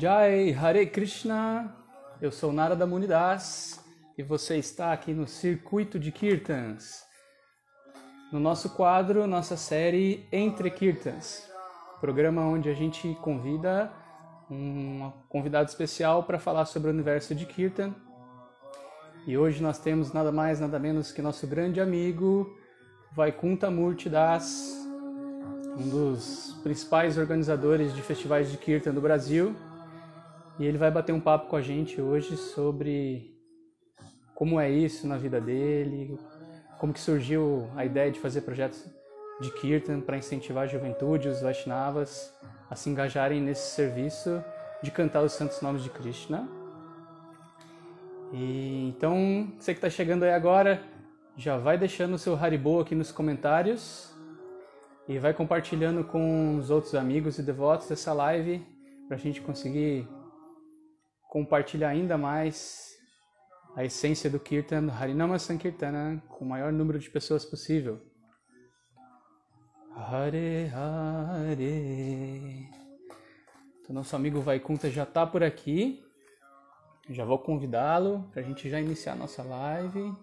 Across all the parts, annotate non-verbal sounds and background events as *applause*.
Jai Hare Krishna Eu sou Narada Munidas e você está aqui no Circuito de Kirtans no nosso quadro, nossa série Entre Kirtans programa onde a gente convida um convidado especial para falar sobre o universo de Kirtan. E hoje nós temos nada mais, nada menos que nosso grande amigo Vaikunta Murti Das, um dos principais organizadores de festivais de Kirtan do Brasil. E ele vai bater um papo com a gente hoje sobre como é isso na vida dele, como que surgiu a ideia de fazer projetos de Kirtan para incentivar a juventude, os Vaishnavas, a se engajarem nesse serviço de cantar os santos nomes de Krishna. E então, você que está chegando aí agora, já vai deixando o seu Haribo aqui nos comentários e vai compartilhando com os outros amigos e devotos dessa live para a gente conseguir compartilhar ainda mais a essência do Kirtan, Harinama Sankirtana, com o maior número de pessoas possível. Hare Hare. Então, nosso amigo Vaikunta já está por aqui. Já vou convidá-lo para a gente já iniciar a nossa live.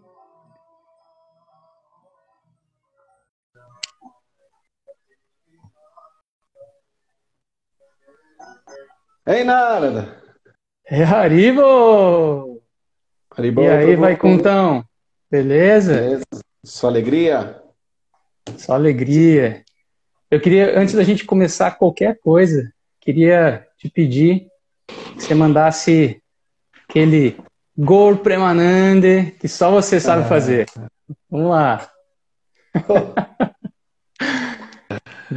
Ei, Narada! É Haribo! Haribo, E aí, bom? Vaikuntão? Beleza? Beleza? Sua alegria? Só alegria. Eu queria, antes da gente começar qualquer coisa, queria te pedir que você mandasse aquele Gol Premanande que só você sabe Ah. fazer. Vamos lá. *laughs*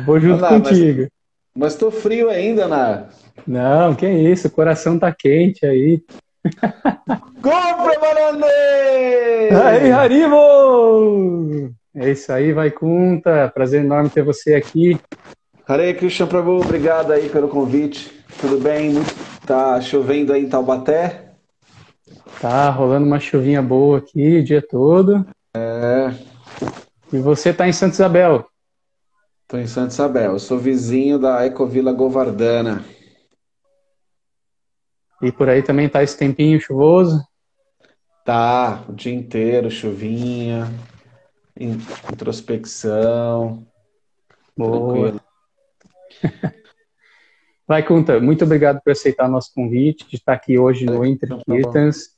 Vou junto Vamos lá, mas- contigo. Mas tô frio ainda, Nar. Não, que isso, o coração tá quente aí. *laughs* Compre, Marande! Aí, Haribo! É isso aí, Vaikunta. Prazer enorme ter você aqui. Hare Krishna Prabhu, obrigado aí pelo convite. Tudo bem? Tá chovendo aí em Taubaté? Tá rolando uma chuvinha boa aqui o dia todo. É, E você tá em Santa Isabel. tô em Santa Isabel. Eu sou vizinho da Ecovila Govardhana. E por aí também tá esse tempinho chuvoso. Tá, o dia inteiro, chuvinha, in- introspecção, Boa. *laughs* Vai, Kunta, muito obrigado por aceitar nosso convite de estar aqui hoje no Entre Tá bom. Kirtans.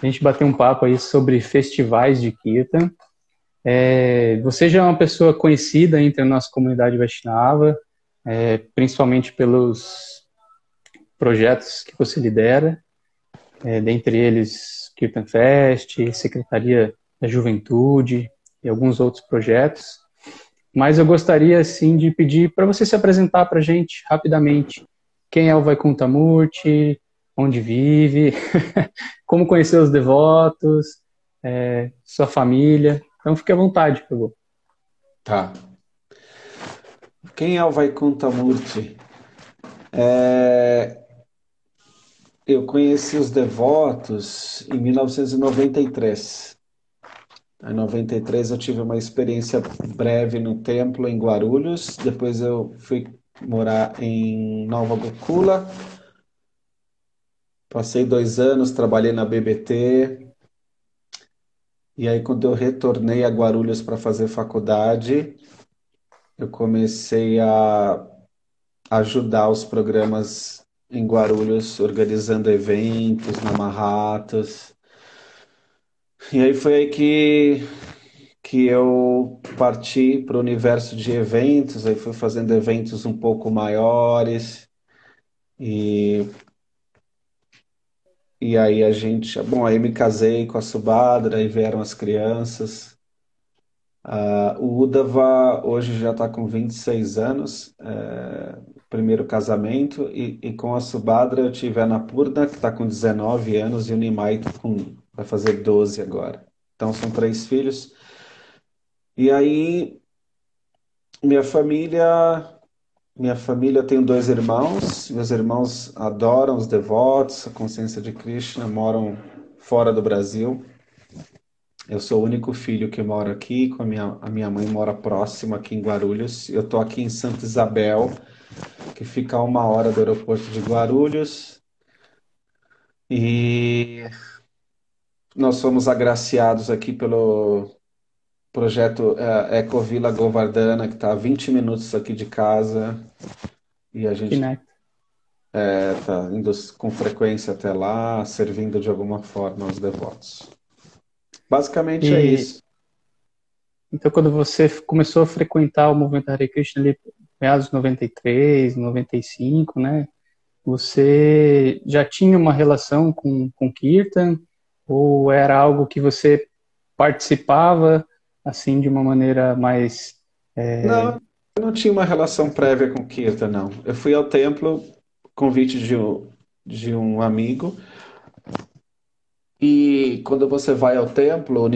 A gente bater um papo aí sobre festivais de Kirtan. É, você já é uma pessoa conhecida entre a nossa comunidade Vaishnava, é, principalmente pelos projetos que você lidera, é, dentre eles Kirtan Fest, Secretaria da Juventude e alguns outros projetos. Mas eu gostaria, assim, de pedir para você se apresentar para a gente rapidamente. Quem é o Vaikunta Murti, onde vive, *laughs* como conhecer os devotos, é, sua família. Então fique à vontade, Prabhu. Tá. Quem é o Vaikunta Murti? É... Eu conheci os devotos em 1993. Em 93 eu tive uma experiência breve no templo em Guarulhos, depois eu fui morar em Nova Gokula. Passei dois anos, trabalhei na BBT. E aí, quando eu retornei a Guarulhos para fazer faculdade, eu comecei a ajudar os programas em Guarulhos, organizando eventos na Marratas. E aí foi aí que, que eu parti para o universo de eventos, aí fui fazendo eventos um pouco maiores. E, e aí a gente. Bom, aí me casei com a Subhadra, aí vieram as crianças. Uh, o Udava hoje já está com 26 anos, é, primeiro casamento, e, e, com a Subhadra eu tive a Napurna, que está com 19 anos, e o Nimai tá com, vai fazer 12 agora. Então são três filhos. E aí, minha família, minha família, tenho dois irmãos, meus irmãos adoram os devotos, a consciência de Krishna, moram fora do Brasil. Eu sou o único filho que mora aqui, com a minha, a minha mãe mora próxima aqui em Guarulhos. Eu estou aqui em Santa Isabel, que fica a uma hora do aeroporto de Guarulhos. E nós fomos agraciados aqui pelo projeto é, Ecovila Govardhana, que está a 20 minutos aqui de casa. E a gente está é, tá indo com frequência até lá, servindo de alguma forma aos devotos. Basicamente é isso. Então, quando você começou a frequentar o movimento Hare Krishna meados de 93, 95, né? Você já tinha uma relação com, com Kirtan? Ou era algo que você participava, assim, de uma maneira mais... É... Não, eu não tinha uma relação prévia com Kirtan, não. Eu fui ao templo, convite de de um amigo, e quando você vai ao templo,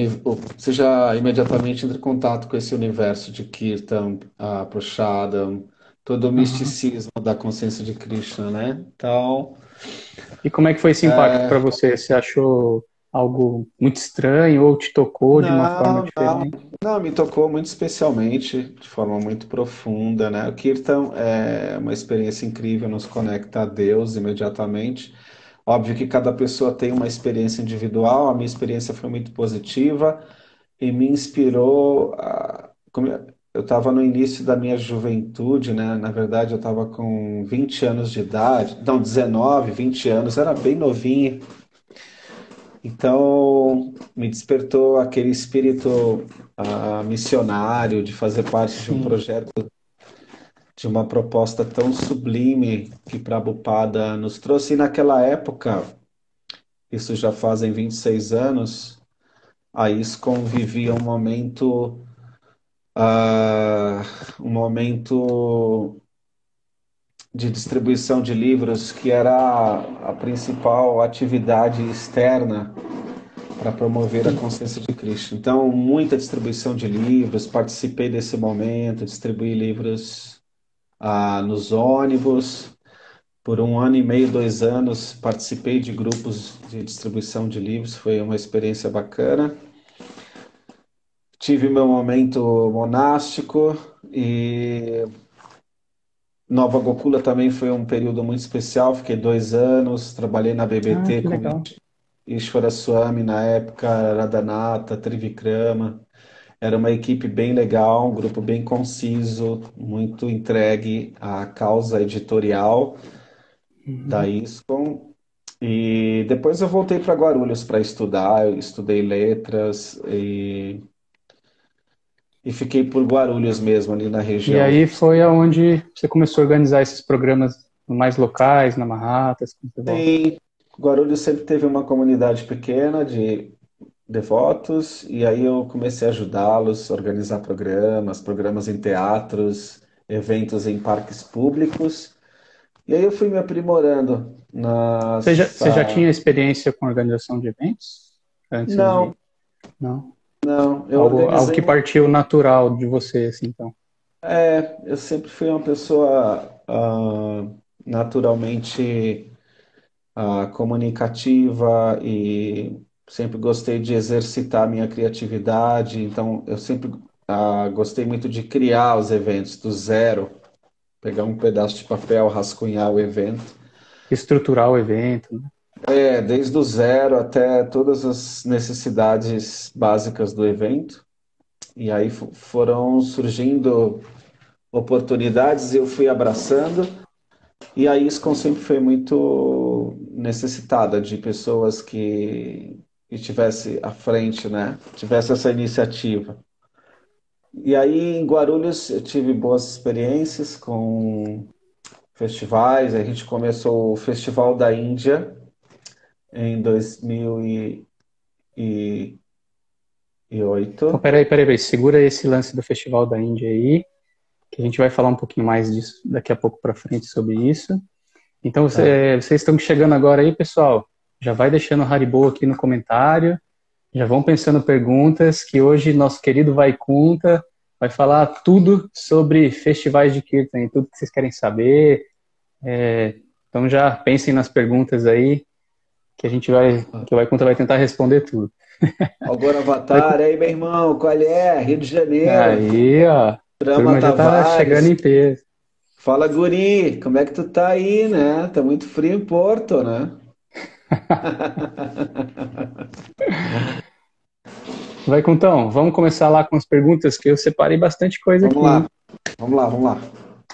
você já imediatamente entra em contato com esse universo de Kirtan, a Prasadam, todo o uhum. misticismo da consciência de Krishna, né? Então. E como é que foi esse impacto é... para você? Você achou algo muito estranho ou te tocou de uma não, forma diferente? Não, não, me tocou muito especialmente, de forma muito profunda, né? O Kirtan é uma experiência incrível, nos conecta a Deus imediatamente. Óbvio que cada pessoa tem uma experiência individual, a minha experiência foi muito positiva e me inspirou a. Eu estava no início da minha juventude, né? Na verdade, eu estava com 20 anos de idade, não, 19, 20 anos, era bem novinho. Então, me despertou aquele espírito uh, missionário de fazer parte Sim. de um projeto de uma proposta tão sublime que Prabhupada nos trouxe. E naquela época, isso já fazem 26 anos, a ISKCON vivia um momento, uh, um momento de distribuição de livros que era a principal atividade externa para promover a consciência de Cristo. Então, muita distribuição de livros, participei desse momento, distribuí livros ah, nos ônibus. Por um ano e meio, dois anos, participei de grupos de distribuição de livros, foi uma experiência bacana. Tive meu momento monástico e Nova Gokula também foi um período muito especial. Fiquei dois anos, trabalhei na BBT ah, com legal. Ishwara Swami na época, Radhanata, Trivikrama. Era uma equipe bem legal, um grupo bem conciso, muito entregue à causa editorial uhum. da ISCOM. E depois eu voltei para Guarulhos para estudar, eu estudei letras e, e fiquei por Guarulhos mesmo, ali na região. E aí foi aonde você começou a organizar esses programas mais locais, na Marratas? Sim, Guarulhos sempre teve uma comunidade pequena de devotos, e aí eu comecei a ajudá-los a organizar programas, programas em teatros, eventos em parques públicos. E aí eu fui me aprimorando. Nas... Você, já, você já tinha experiência com organização de eventos? Antes não, de... Não? Não, eu Algo, organizei algo que partiu natural de você, assim, então. É, eu sempre fui uma pessoa ah, naturalmente ah, comunicativa e sempre gostei de exercitar minha criatividade. Então, eu sempre ah, gostei muito de criar os eventos do zero, pegar um pedaço de papel, rascunhar o evento. Estruturar o evento, né? É, desde o zero até todas as necessidades básicas do evento. E aí fo- foram surgindo oportunidades e eu fui abraçando. E a ISCOM sempre foi muito necessitada de pessoas que que estivesse à frente, né? Tivesse essa iniciativa. E aí em Guarulhos eu tive boas experiências com festivais. A gente começou o Festival da Índia em 2008. Então, peraí, peraí, peraí. Segura esse lance do Festival da Índia aí, que a gente vai falar um pouquinho mais disso daqui a pouco para frente sobre isso. Então, você- vocês estão chegando agora aí, pessoal. Já vai deixando o Haribo aqui no comentário. Já vão pensando perguntas, que hoje nosso querido Vaikunta vai falar tudo sobre festivais de Kirtan, tudo que vocês querem saber. É, então já pensem nas perguntas aí, que a gente vai, que o Vaikunta vai tentar responder tudo. *laughs* Agora Avatar, aí meu irmão, qual é? Rio de Janeiro, Aí, ó, a Drama turma já tá chegando em peso. Fala, guri, como é que tu tá aí, né? Tá muito frio em Porto, né? *laughs* Vai, Contão, vamos começar lá com as perguntas, que eu separei bastante coisa Vamos aqui. lá, vamos lá, vamos lá.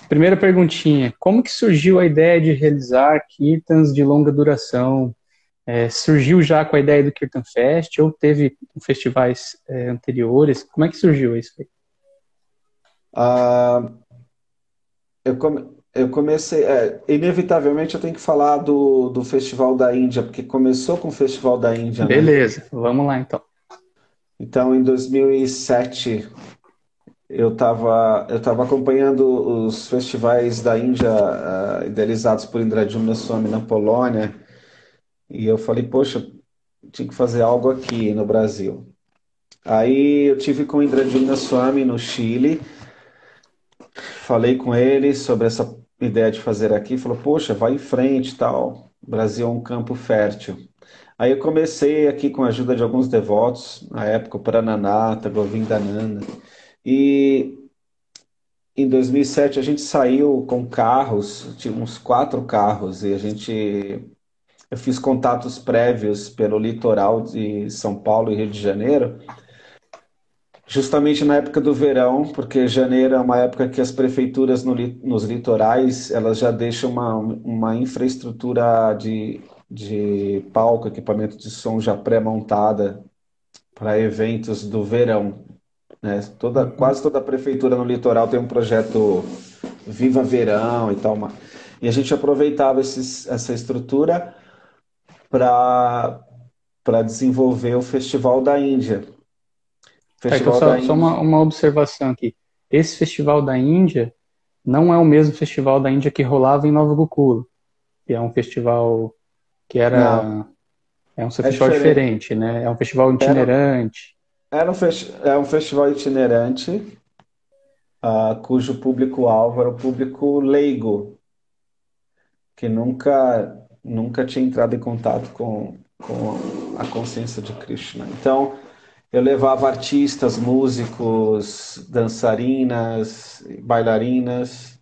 Primeira perguntinha: como que surgiu a ideia de realizar kirtans de longa duração? É, surgiu já com a ideia do Kirtan Fest ou teve festivais é, anteriores? Como é que surgiu isso? aí? Ah, eu, come- eu comecei, é, inevitavelmente eu tenho que falar do, do Festival da Índia, porque começou com o Festival da Índia, né? Beleza, vamos lá então. Então, em 2007, eu estava eu tava acompanhando os festivais da Índia, ah, idealizados por Indradyumna Swami na Polônia, e eu falei, poxa, tinha que fazer algo aqui no Brasil. Aí eu tive com o Indradyumna Swami no Chile, falei com ele sobre essa ideia de fazer aqui, falou, poxa, vai em frente tal, o Brasil é um campo fértil. Aí eu comecei aqui com a ajuda de alguns devotos, na época o Prananatha, Govindananda, e em 2007 a gente saiu com carros, tinha uns quatro carros, e a gente, eu fiz contatos prévios pelo litoral de São Paulo e Rio de Janeiro, justamente na época do verão, porque janeiro é uma época que as prefeituras no nos litorais, elas já deixam uma, uma infraestrutura de, de palco, equipamento de som já pré-montada para eventos do verão, né? Toda, quase toda prefeitura no litoral tem um projeto Viva Verão e tal, uma- e a gente aproveitava esses, essa estrutura para desenvolver o Festival da Índia. Então Festival só, da só uma, uma observação aqui. Esse festival da Índia não é o mesmo festival da Índia que rolava em Nova Gokula, que é um festival que era é um festival diferente. diferente, né? É um festival itinerante. Era um festi- é um festival itinerante, ah, cujo público-alvo era o público leigo, que nunca, nunca tinha entrado em contato com, com a consciência de Krishna. Então, eu levava artistas, músicos, dançarinas, bailarinas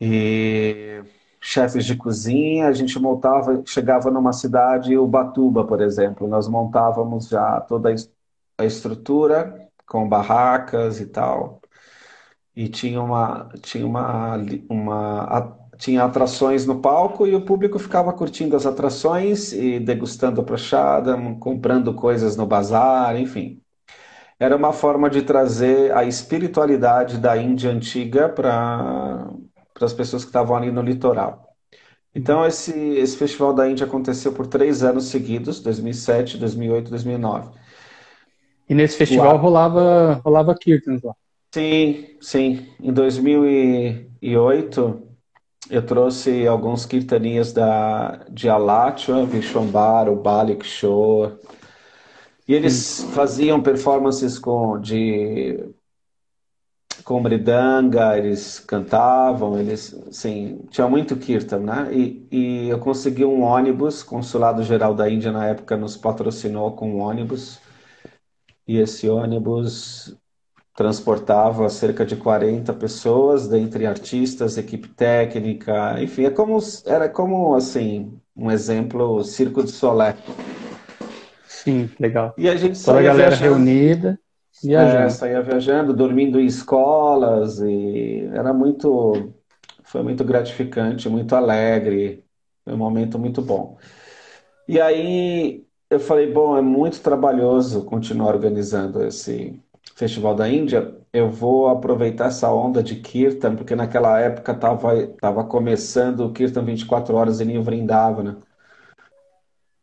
e chefes de cozinha. A gente montava, chegava numa cidade, Ubatuba, por exemplo, nós montávamos já toda a es- a estrutura com barracas e tal. E tinha uma, tinha uma, uma, tinha atrações no palco e o público ficava curtindo as atrações e degustando a prachada, comprando coisas no bazar, enfim. Era uma forma de trazer a espiritualidade da Índia antiga para as pessoas que estavam ali no litoral. Então, esse, esse Festival da Índia aconteceu por três anos seguidos, 2007, 2008, 2009. E nesse festival rolava rolava kirtans lá. Sim, sim. Em 2008, eu trouxe alguns kirtanias da, de Alachua, Vishwambara, o Bali Kishore. E eles faziam performances com, de, com mridanga, eles cantavam, eles, assim, tinha muito kirtan, né? E, e eu consegui um ônibus, Consulado Geral da Índia na época nos patrocinou com um ônibus, e esse ônibus transportava cerca de 40 pessoas, dentre artistas, equipe técnica, enfim, é como, era como, assim, um exemplo, Circo de Solé. Sim, legal. E a gente Toda a galera viajando, reunida, é, viajando. saía viajando, dormindo em escolas, e era muito, foi muito gratificante, muito alegre, foi um momento muito bom. E aí eu falei, bom, é muito trabalhoso continuar organizando esse Festival da Índia. Eu vou aproveitar essa onda de Kirtan, porque naquela época estava tava começando o Kirtan 24 horas em Vrindavana.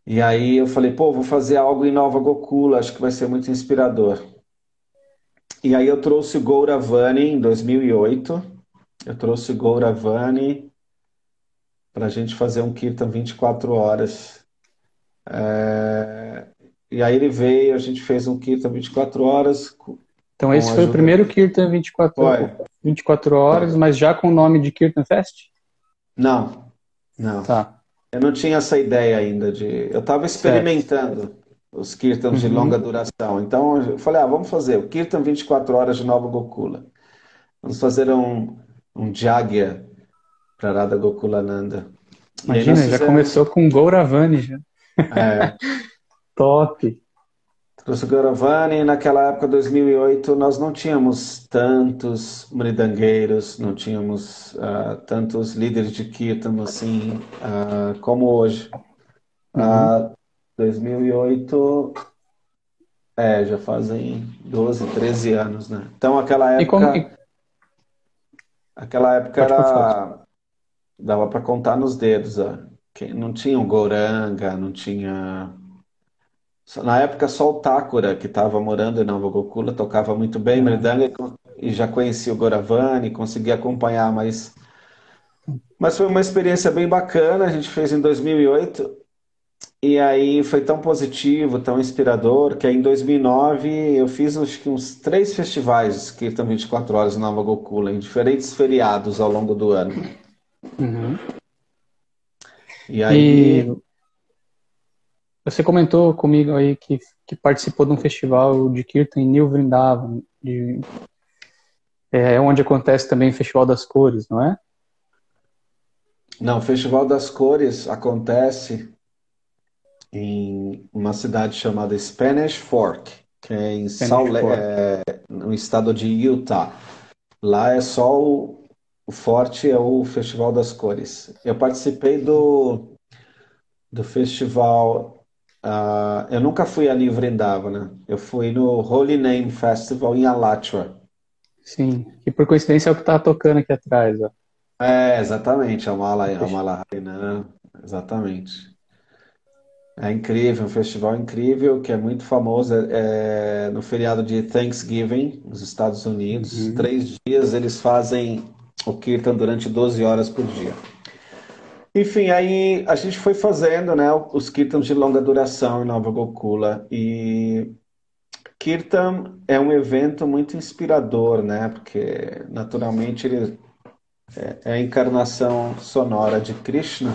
E aí eu falei, pô, vou fazer algo em Nova Gokula, acho que vai ser muito inspirador. E aí eu trouxe o Gouravani em 2008. Eu trouxe o Gouravani para a gente fazer um Kirtan 24 horas. É, E aí ele veio, a gente fez um Kirtan 24 horas Então esse foi o primeiro Kirtan 24, Foi. 24 horas, mas já com o nome de Kirtan Fest? Não, não. Tá. Eu não tinha essa ideia ainda de. Eu estava experimentando os Kirtans de Uhum. longa duração. Então eu falei, ah, vamos fazer o Kirtan 24 horas de Nova Gokula. Vamos fazer um, um Jagya para Radha Gokulananda. Imagina, nós já fizemos- começou com Gouravani já. É, *laughs* Top. trouxe o Gauravani e naquela época, 2008, nós não tínhamos tantos mridangueiros, não tínhamos ah, tantos líderes de Kirtan assim ah, como hoje. Ah, 2008, é, já fazem 12, 13 anos, né? Então, aquela E como, época, aquela época Pode era, dava para contar nos dedos, ó. Não tinha o Gauranga, não tinha. Na época, só o Thakura, que estava morando em Nova Gokula, tocava muito bem Uhum. Mridanga e con- e já conhecia o Gauravani, conseguia acompanhar, mas, mas foi uma experiência bem bacana. A gente fez em 2008 e aí foi tão positivo, tão inspirador, que aí em 2009 eu fiz acho que uns três festivais que estão 24 horas em Nova Gokula, em diferentes feriados ao longo do ano. Uhum. E aí, E você comentou comigo aí que, que participou de um festival de Kirtan em New Vrindavan, de, é onde acontece também o Festival das Cores, não é? não, o Festival das Cores acontece em uma cidade chamada Spanish Fork, que é em Salt Lake, é, no estado de Utah. Lá é só o, o forte é o Festival das Cores. Eu participei do, do festival. Ah, eu nunca fui ali em Vrindavana. Eu fui no Holy Name Festival em Alachua. Sim, e por coincidência é o que tá tocando aqui atrás, ó. É, exatamente, a Mala, a Mala Harinam, exatamente. É incrível, um festival incrível que é muito famoso é, é no feriado de Thanksgiving, nos Estados Unidos. Uhum. Três dias eles fazem o Kirtan durante 12 horas por dia. Enfim, aí a gente foi fazendo, né, os Kirtans de longa duração em Nova Gokula. E Kirtan é um evento muito inspirador, né, porque naturalmente ele é é a encarnação sonora de Krishna.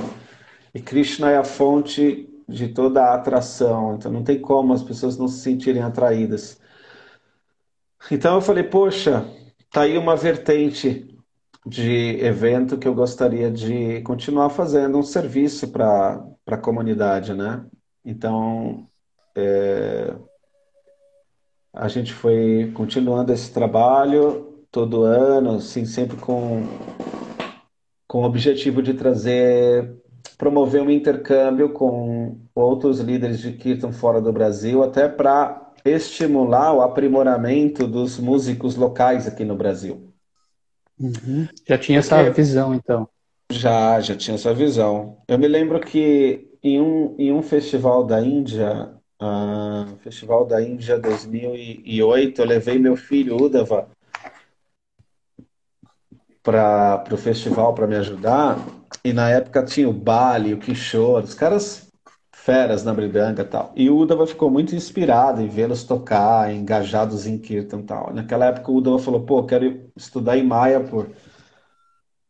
E Krishna é a fonte de toda a atração, então não tem como as pessoas não se sentirem atraídas. Então eu falei, poxa, tá aí uma vertente de evento que eu gostaria de continuar fazendo um serviço para a comunidade, né? Então é, a gente foi continuando esse trabalho todo ano, assim, sempre com com o objetivo de trazer promover um intercâmbio com outros líderes de Kirtan fora do Brasil, até para estimular o aprimoramento dos músicos locais aqui no Brasil. Uhum. Já tinha essa Porque- visão, então. Já, já tinha essa visão. Eu me lembro que em um, em um festival da Índia, ah, Festival da Índia 2008, eu levei meu filho Uddhava para o festival para me ajudar. E na época tinha o Bali, o Kishore, os caras feras na bridanga tal. E o Udava ficou muito inspirado em vê-los tocar, engajados em Kirtan tal. Naquela época o Udava falou, pô, quero estudar em Mayapur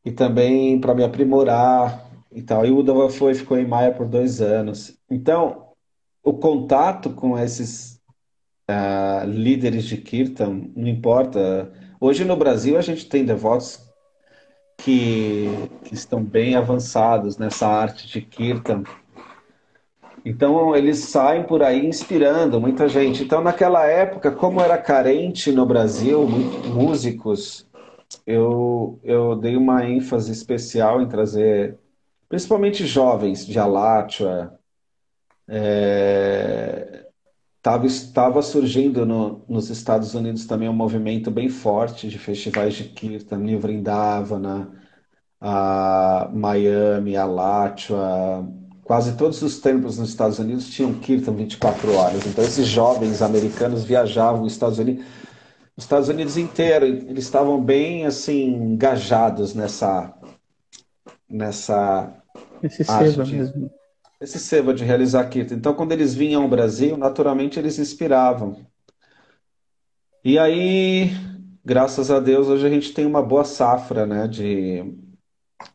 e também para me aprimorar e tal. E o Udava foi, ficou em Maia por dois anos. Então, o contato com esses uh, líderes de Kirtan, não importa. Hoje no Brasil a gente tem devotos que, que estão bem avançados nessa arte de Kirtan. Então eles saem por aí inspirando muita gente. Então naquela época, como era carente no Brasil, músicos, eu, eu dei uma ênfase especial em trazer, principalmente jovens de. É, tava, estava surgindo no, nos Estados Unidos também um movimento bem forte de festivais de Kirtan, New Vrindavana, a Miami, Alachua, quase todos os templos nos Estados Unidos tinham Kirtan 24 horas. Então esses jovens americanos viajavam os Estados Unidos, os Estados Unidos inteiro, eles estavam bem assim engajados nessa nessa esse seva de, mesmo. Esse seva de realizar Kirtan. Então quando eles vinham ao Brasil, naturalmente eles inspiravam. E aí, graças a Deus, hoje a gente tem uma boa safra, né, de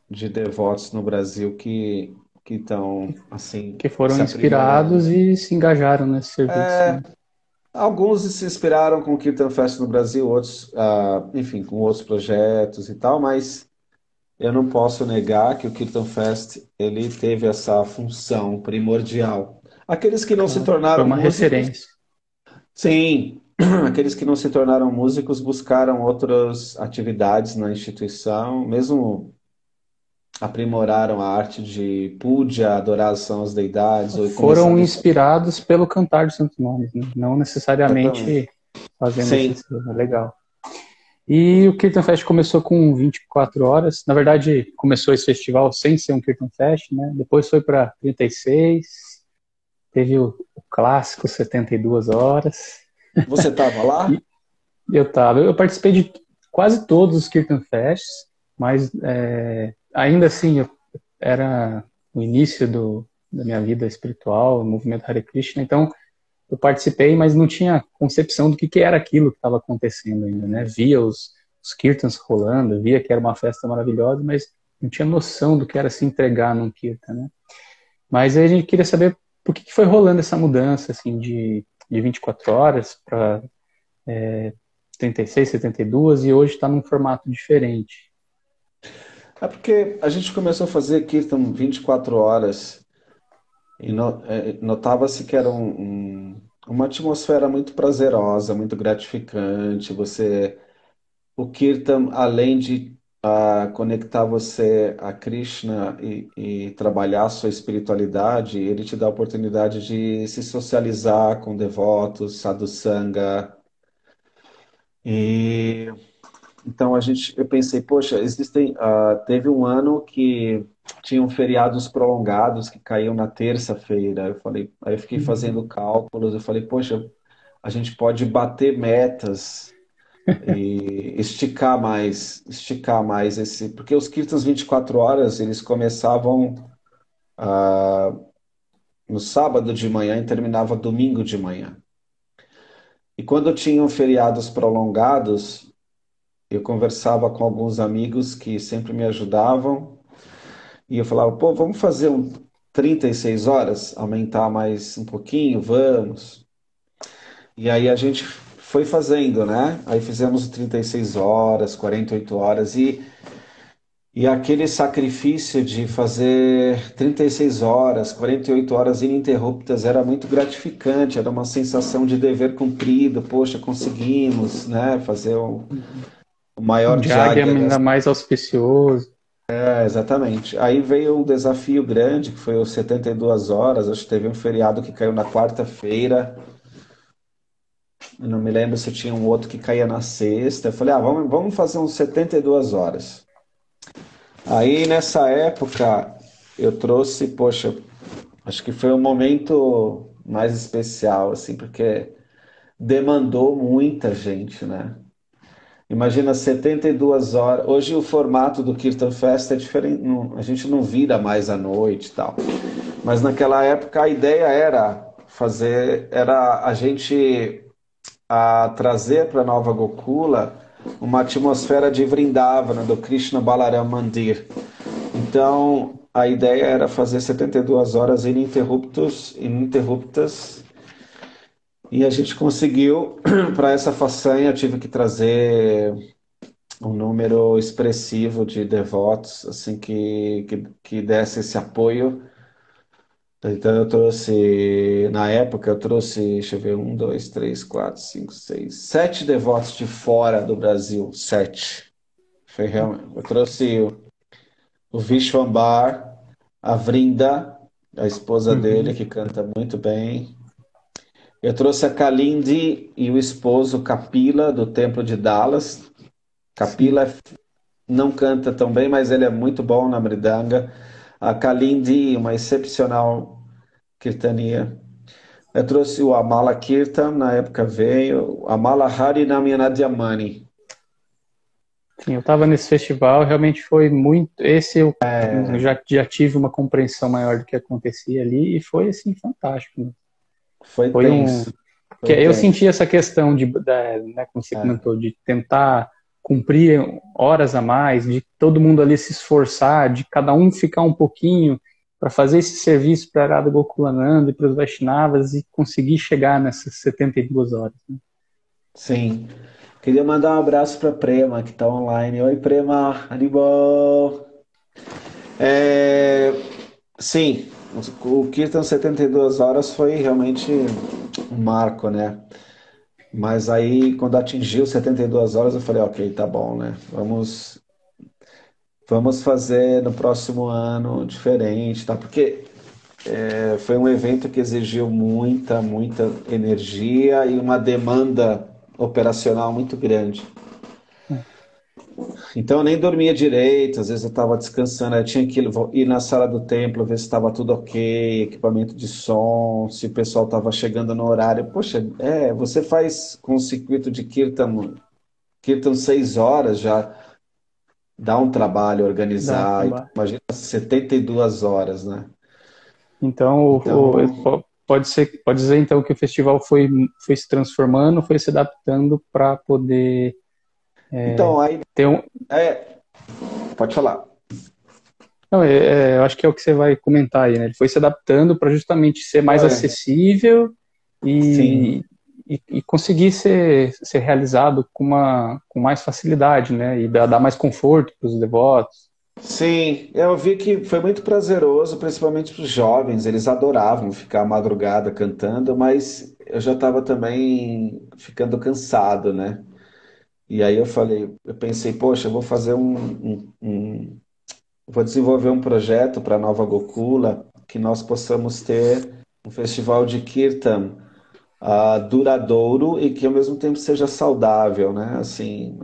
de devotos no Brasil que que estão assim que foram inspirados e se engajaram nesse serviço. É, né? Alguns se inspiraram com o Kirtan Fest no Brasil, outros, uh, enfim, com outros projetos e tal, mas eu não posso negar que o Kirtan Fest ele teve essa função primordial. Aqueles que não se tornaram Foi uma músicos, referência. Sim, *clears throat* aqueles que não se tornaram músicos buscaram outras atividades na instituição, mesmo aprimoraram a arte de puja, adoração às deidades. Foram inspirados pelo cantar de Santos Nomes, né? não necessariamente fazendo Sim. isso. É legal. E o Kirtan Fest começou com 24 horas. Na verdade, começou esse festival sem ser um Kirtan Fest, né? Depois foi para 36. Teve o, o, clássico 72 horas. Você estava lá? *laughs* eu estava. Eu participei de quase todos os Kirtan Fests, mas é, ainda assim, eu era o início do, da minha vida espiritual, o movimento Hare Krishna, então eu participei, mas não tinha concepção do que, que era aquilo que estava acontecendo ainda, né? Via os, os kirtans rolando, via que era uma festa maravilhosa, mas não tinha noção do que era se entregar num kirtan, né? Mas aí a gente queria saber por que, que foi rolando essa mudança, assim, de, de 24 horas para é, 36, 72, e hoje está num formato diferente. É porque a gente começou a fazer Kirtan 24 horas e é, notava-se que era um, um, uma atmosfera muito prazerosa, muito gratificante. Você, o Kirtan, além de uh, conectar você a Krishna e, e trabalhar a sua espiritualidade, ele te dá a oportunidade de se socializar com devotos, sadhu sangha. E então a gente, eu pensei, poxa, existem, uh, teve um ano que tinham feriados prolongados que caíam na terça-feira. Eu falei, aí eu fiquei uhum. fazendo cálculos. Eu falei, poxa, a gente pode bater metas *laughs* e esticar mais, esticar mais esse, porque os kirtans 24 horas eles começavam uh, no sábado de manhã e terminava domingo de manhã. E quando tinham feriados prolongados, eu conversava com alguns amigos que sempre me ajudavam e eu falava, pô, vamos fazer um 36 horas, aumentar mais um pouquinho, vamos. E aí a gente foi fazendo, né? Aí fizemos 36 horas, 48 horas e e aquele sacrifício de fazer 36 horas, 48 horas ininterruptas era muito gratificante, era uma sensação de dever cumprido, poxa, conseguimos, né, fazer um, o maior Jagger ainda mais auspicioso. É, exatamente. Aí veio um desafio grande, que foi os 72 horas. Acho que teve um feriado que caiu na quarta-feira. Não me lembro se tinha um outro que caía na sexta. Eu falei, ah, vamos, vamos fazer uns 72 horas. Aí nessa época eu trouxe, poxa, acho que foi um momento mais especial, assim, porque demandou muita gente, né? Imagina 72 horas. Hoje o formato do Kirtan Fest é diferente. Não, a gente não vira mais à noite e tal. Mas naquela época a ideia era fazer, era a gente a trazer para Nova Gokula uma atmosfera de Vrindavana, do Krishna Balaram Mandir. Então, a ideia era fazer 72 horas ininterruptos, ininterruptas, e a gente conseguiu, *clears throat* para essa façanha, tive que trazer um número expressivo de devotos, assim, que, que, que desse esse apoio. Então eu trouxe, na época eu trouxe, deixa eu ver, um, dois, três, quatro, cinco, seis, sete devotos de fora do Brasil, sete. Foi realmente, eu trouxe o Vishwambar, a Vrinda, a esposa uhum. dele, que canta muito bem. Eu trouxe a Kalindi e o esposo Kapila, do templo de Dallas. Kapila Sim. não canta tão bem, mas ele é muito bom na mridanga. A Kalindi, uma excepcional kirtania. Eu trouxe o Amala Kirtan, na época veio, Amala Hari Namyanadhyamani. Sim, eu estava nesse festival, realmente foi muito. Esse eu é... já, já tive uma compreensão maior do que acontecia ali e foi assim fantástico. Foi, foi tenso. Um... Foi eu tenso. senti essa questão de, da, né, como você é. comentou, de tentar cumprir horas a mais, de todo mundo ali se esforçar, de cada um ficar um pouquinho para fazer esse serviço para Arada Gokulananda e para os Vaishnavas e conseguir chegar nessas 72 horas. Né? Sim. Queria mandar um abraço para Prema, que está online. Oi, Prema, Anibal. É, sim, o Kirtan 72 horas foi realmente um marco, né? Mas aí, quando atingiu 72 horas, eu falei, ok, tá bom, né? Vamos, vamos fazer no próximo ano diferente, tá? Porque é, foi um evento que exigiu muita, muita energia e uma demanda operacional muito grande. Então eu nem dormia direito, às vezes eu estava descansando, eu tinha que ir na sala do templo, ver se estava tudo ok, equipamento de som, se o pessoal estava chegando no horário. Poxa, é, você faz com o circuito de Kirtan, Kirtan seis horas já dá um trabalho organizar, dá, imagina 72 horas, né? Então, então... O, pode ser pode dizer então que o festival foi foi se transformando foi se adaptando para poder é, então aí ter um é, pode falar não é, é, eu acho que é o que você vai comentar aí né ele foi se adaptando para justamente ser mais é. acessível e, e, e, conseguir ser, ser realizado com uma com mais facilidade né e dar mais conforto para os devotos Sim, eu vi que foi muito prazeroso, principalmente para os jovens. Eles adoravam ficar à madrugada cantando, mas eu já estava também ficando cansado, né? E aí eu falei, eu pensei, poxa, eu vou fazer um, um, um vou desenvolver um projeto para Nova Gokula que nós possamos ter um festival de kirtan uh, duradouro e que ao mesmo tempo seja saudável, né? Assim,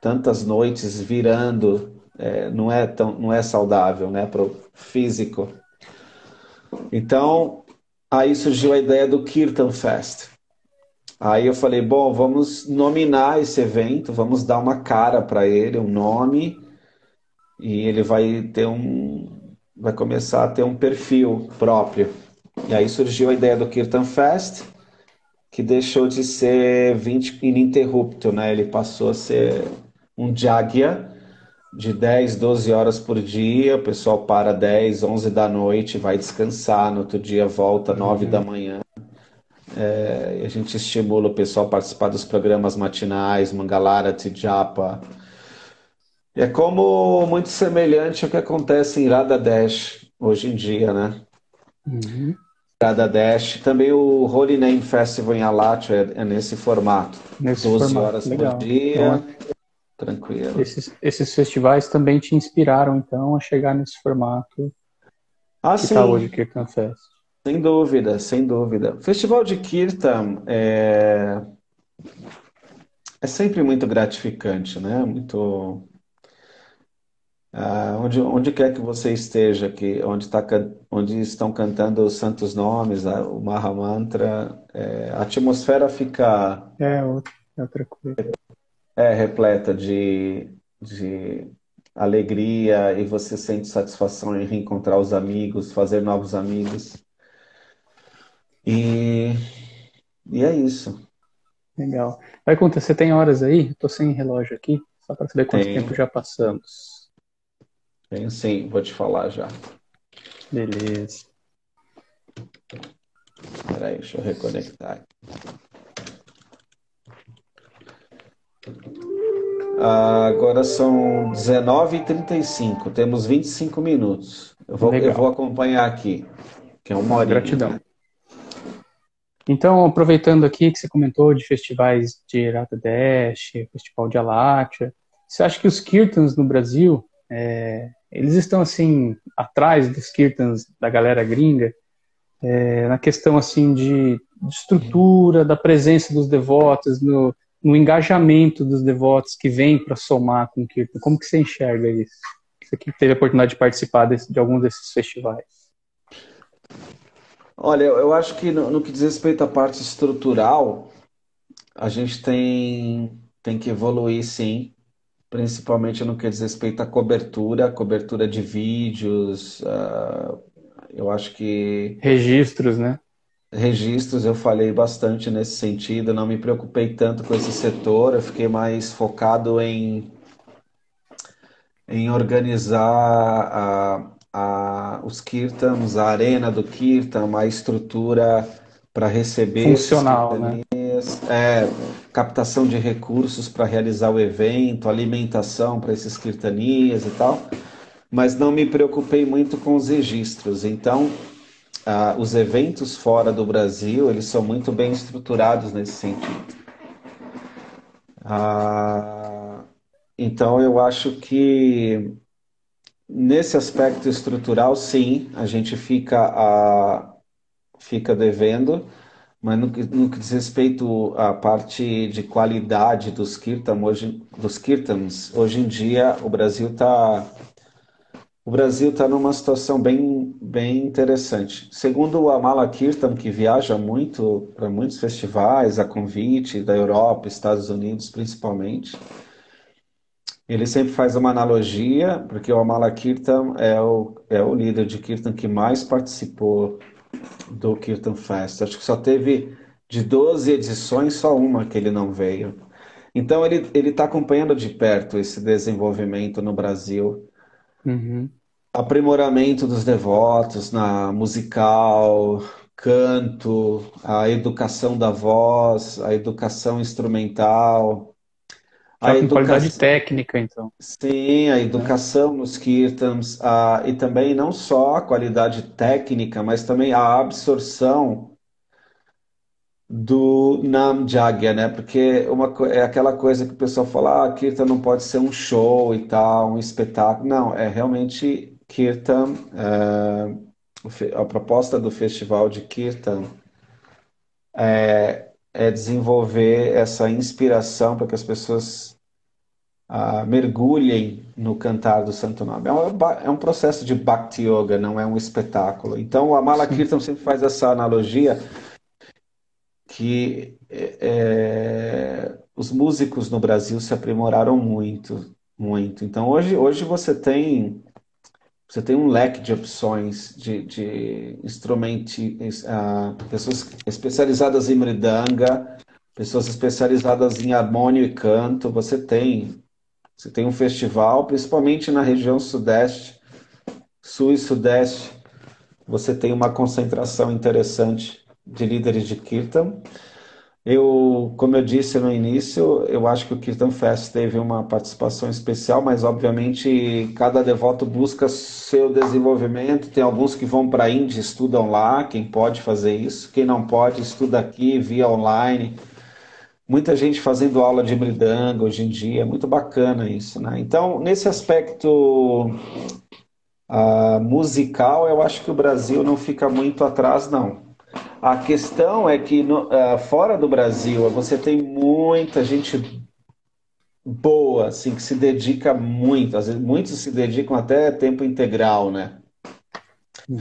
tantas noites virando é, não é tão não é saudável, né, para o físico. Então, aí surgiu a ideia do Kirtan Fest. Aí eu falei, bom, vamos nominar esse evento, vamos dar uma cara para ele, um nome, e ele vai ter um, vai começar a ter um perfil próprio. E aí surgiu a ideia do Kirtan Fest, que deixou de ser 20 ininterrupto, né? Ele passou a ser um Jagya, de 10, 12 horas por dia, o pessoal para 10, 11 da noite, vai descansar, no outro dia volta 9 uhum. da manhã. É, a gente estimula o pessoal a participar dos programas matinais, Mangalara, Tijapa. É como muito semelhante ao que acontece em Radha Dash hoje em dia, né? Uhum. Radha Dash. Também o Holy Name Festival em Alatio é, é nesse formato. Nesse 12 formato. horas Legal. por dia. Então, Tranquilo. Esses, esses festivais também te inspiraram, então, a chegar nesse formato ah, que está hoje Kirtan Fest. Sem dúvida, sem dúvida. O Festival de Kirtan é, é sempre muito gratificante, né? Muito. Ah, onde, onde quer que você esteja, que, onde, tá, onde estão cantando os santos nomes, o Mahamantra, é, a atmosfera fica. É, é outra coisa é repleta de, de alegria e você sente satisfação em reencontrar os amigos, fazer novos amigos. E, e é isso. Legal. Vai você tem horas aí? Estou sem relógio aqui, só para saber quanto tempo já passamos. Tenho sim, vou te falar já. Beleza. Espera aí, deixa eu reconectar. Agora são 19h35, temos 25 minutos. Eu vou, eu vou acompanhar aqui, que é uma hora. Gratidão. Então, aproveitando aqui que você comentou de festivais de Rata Dash, Festival de Alatia, você acha que os Kirtans no Brasil, é, eles estão assim, atrás dos Kirtans da galera gringa, é, na questão assim de, de, estrutura, da presença dos devotos, no, no engajamento dos devotos que vêm para somar com o Kirtan? Como que você enxerga isso? Você que teve a oportunidade de participar desse, de alguns desses festivais. Olha, eu acho que no, no, que diz respeito à parte estrutural, a gente tem, tem que evoluir sim, principalmente no que diz respeito à cobertura, cobertura de vídeos, uh, eu acho que. Registros, né? Registros, eu falei bastante nesse sentido, não me preocupei tanto com esse setor, eu fiquei mais focado em, em organizar a, a, os kirtans, a arena do kirtan, a estrutura para receber funcional, né? É, captação de recursos para realizar o evento, alimentação para esses kirtanias e tal, mas não me preocupei muito com os registros. Então, ah, os eventos fora do Brasil, eles são muito bem estruturados nesse sentido. Ah, então, eu acho que Nesse aspecto estrutural, sim, a gente fica, a, fica devendo, mas no que, no que diz respeito à parte de qualidade dos, kirtan, hoje, dos kirtans, hoje em dia o Brasil está o Brasil está numa situação bem, bem interessante. Segundo o Amala Kirtan, que viaja muito para muitos festivais, a convite da Europa, Estados Unidos principalmente, ele sempre faz uma analogia, porque o Amala Kirtan é o, é o líder de Kirtan que mais participou do Kirtan Fest. Acho que só teve de 12 edições, só uma que ele não veio. Então ele está acompanhando de perto esse desenvolvimento no Brasil. Uhum. Aprimoramento dos devotos na musical, canto, a educação da voz, a educação instrumental a educa... qualidade técnica, então. Sim, a educação é. nos kirtans, a... e também não só a qualidade técnica, mas também a absorção do Nam Jagya, né? Porque uma, é aquela coisa que o pessoal fala, ah, Kirtan não pode ser um show e tal, um espetáculo. Não, é realmente Kirtan, é, a proposta do festival de Kirtan é, é desenvolver essa inspiração para que as pessoas uh, mergulhem no cantar do Santo Nome. É um, é um, processo de Bhakti Yoga, não é um espetáculo. Então, o Amala Kirtan sempre faz essa analogia que é, é, os músicos no Brasil se aprimoraram muito, muito. Então, hoje, hoje você tem você tem um leque de opções de, de instrumentos, uh, pessoas especializadas em mridanga, pessoas especializadas em harmônio e canto. Você tem você tem um festival, principalmente na região sudeste, sul e sudeste, você tem uma concentração interessante de líderes de Kirtan. Eu, como eu disse no início, eu acho que o Kirtan Fest teve uma participação especial, mas obviamente cada devoto busca seu desenvolvimento. Tem alguns que vão para a Índia, estudam lá, quem pode fazer isso. Quem não pode, estuda aqui via online muita gente fazendo aula de mridanga hoje em dia, é muito bacana isso, né? Então, nesse aspecto uh, musical, eu acho que o Brasil não fica muito atrás, não. A questão é que no, uh, fora do Brasil você tem muita gente boa, assim, que se dedica muito, às vezes muitos se dedicam até tempo integral, né? Hum.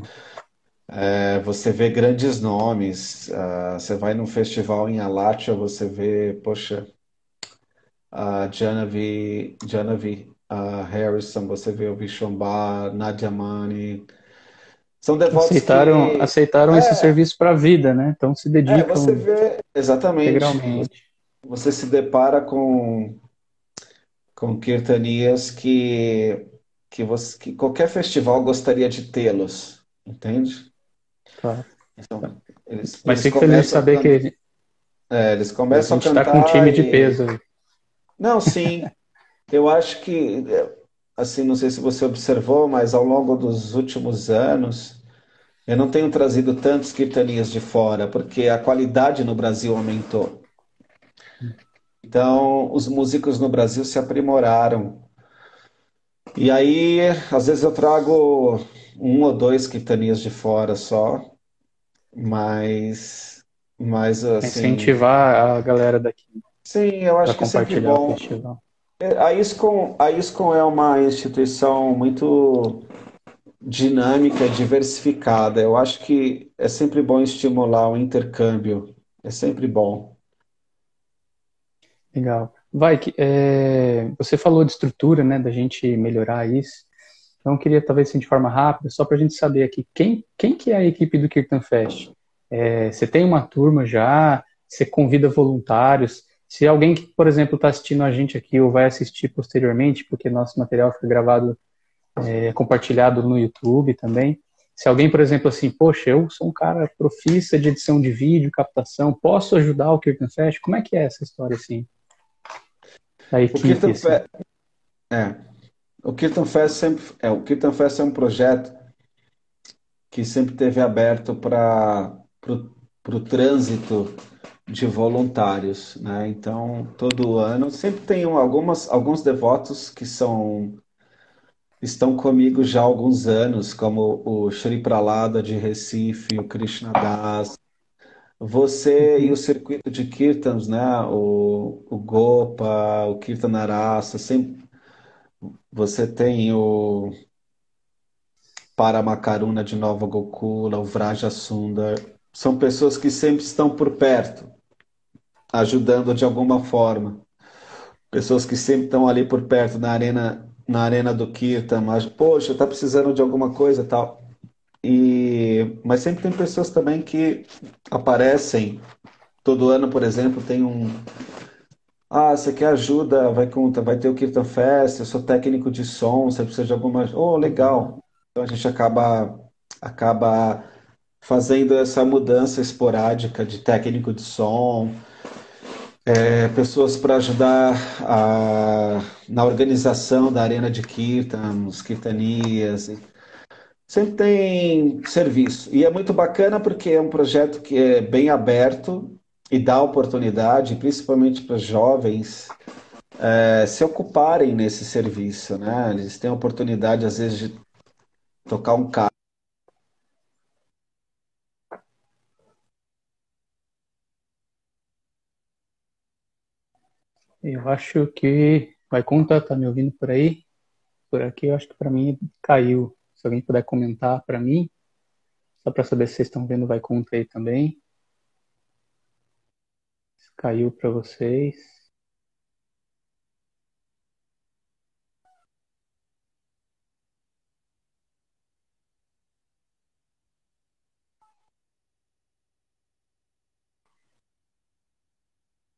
É, você vê grandes nomes. Uh, você vai num festival em Alatia, você vê, poxa, a Janavi, Janavi a Harrison, você vê o Vishwambar, Nadia Mani. São devotos aceitaram, que... aceitaram é, esse serviço para a vida, né? Então se dedicam é, você vê, exatamente. integralmente. Você se depara com, com kirtanias que, que, você, que qualquer festival gostaria de tê-los, entende? Claro. Então, eles, Mas fico feliz saber que é, eles começam a, a cantar. está com um time e... de peso. Não, sim. Eu acho que, assim, não sei se você observou, mas ao longo dos últimos anos, eu não tenho trazido tantos kirtanias de fora, porque a qualidade no Brasil aumentou. Então, os músicos no Brasil se aprimoraram. E aí, às vezes eu trago um ou dois kirtanias de fora só, mas, mas assim... Incentivar a galera daqui. Sim, eu acho que é sempre bom. É, a ISCOM, a ISCOM é uma instituição muito dinâmica, diversificada. Eu acho que é sempre bom estimular o intercâmbio. É sempre bom. Legal. Vai, é, você falou de estrutura, né, da gente melhorar isso. Então, eu queria, talvez, assim, de forma rápida, só para a gente saber aqui, quem, quem que é a equipe do Kirtan Fest? É, você tem uma turma já? Você convida voluntários? Se alguém que, por exemplo, está assistindo a gente aqui ou vai assistir posteriormente, porque nosso material fica gravado, é, compartilhado no YouTube também. Se alguém, por exemplo, assim, poxa, eu sou um cara profissa de edição de vídeo, captação, posso ajudar o Kirtan Fest? Como é que é essa história assim? A equipe, o Kirtan, assim? É. o Kirtan Fest sempre é o Kirtan Fest é um projeto que sempre teve aberto para o trânsito de voluntários, né? Então, todo ano sempre tem algumas, alguns devotos que são estão comigo já há alguns anos, como o Shri Pralada de Recife, o Krishna Das, você e o circuito de Kirtans, né? O, o Gopa, o Kirtanarasa, sempre você tem o Paramakaruna de Nova Gokula, o Vraja Sundar, são pessoas que sempre estão por perto ajudando de alguma forma. Pessoas que sempre estão ali por perto na arena, na arena do Kirtan, mas, poxa, tá precisando de alguma coisa tal. E, mas sempre tem pessoas também que aparecem. Todo ano, por exemplo, tem um. Ah, você quer ajuda? Vai, com, vai ter o Kirtan Fest, eu sou técnico de som, você precisa de alguma. Oh, legal. Então a gente acaba, acaba fazendo essa mudança esporádica de técnico de som é, pessoas para ajudar a, na organização da arena de Kirtan, os Kirtanias. Sempre tem serviço. E é muito bacana porque é um projeto que é bem aberto e dá oportunidade, principalmente para jovens, é, se ocuparem nesse serviço. Né? Eles têm a oportunidade, às vezes, de tocar um carro Eu acho que vai contar, tá me ouvindo por aí? Por aqui, eu acho que para mim caiu. Se alguém puder comentar para mim, só para saber se vocês estão vendo, vai contar aí também. Caiu para vocês.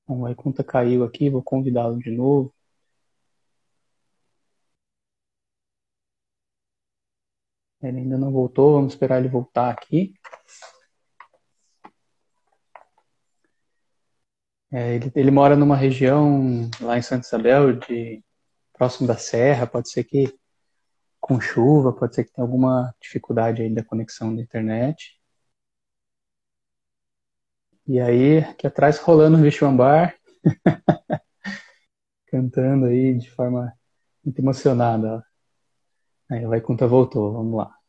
Bom, a conta caiu aqui, vou convidá-lo de novo. Ele ainda não voltou, vamos esperar ele voltar aqui. É, ele, ele, mora numa região lá em Santa Isabel, de, próximo da serra, pode ser que com chuva, pode ser que tenha alguma dificuldade aí da conexão da internet. E aí, aqui atrás rolando o Vishwambar, *laughs* cantando aí de forma muito emocionada. Aí vai conta voltou, vamos lá.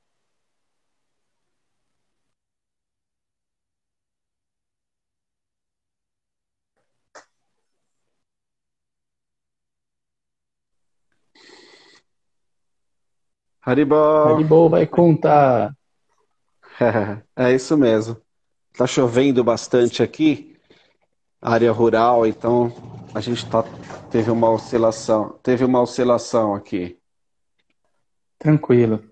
Haribol. Haribol vai contar. *laughs* é isso mesmo. Tá chovendo bastante aqui. área rural, então a gente tá, teve uma oscilação, teve uma oscilação aqui. Tranquilo.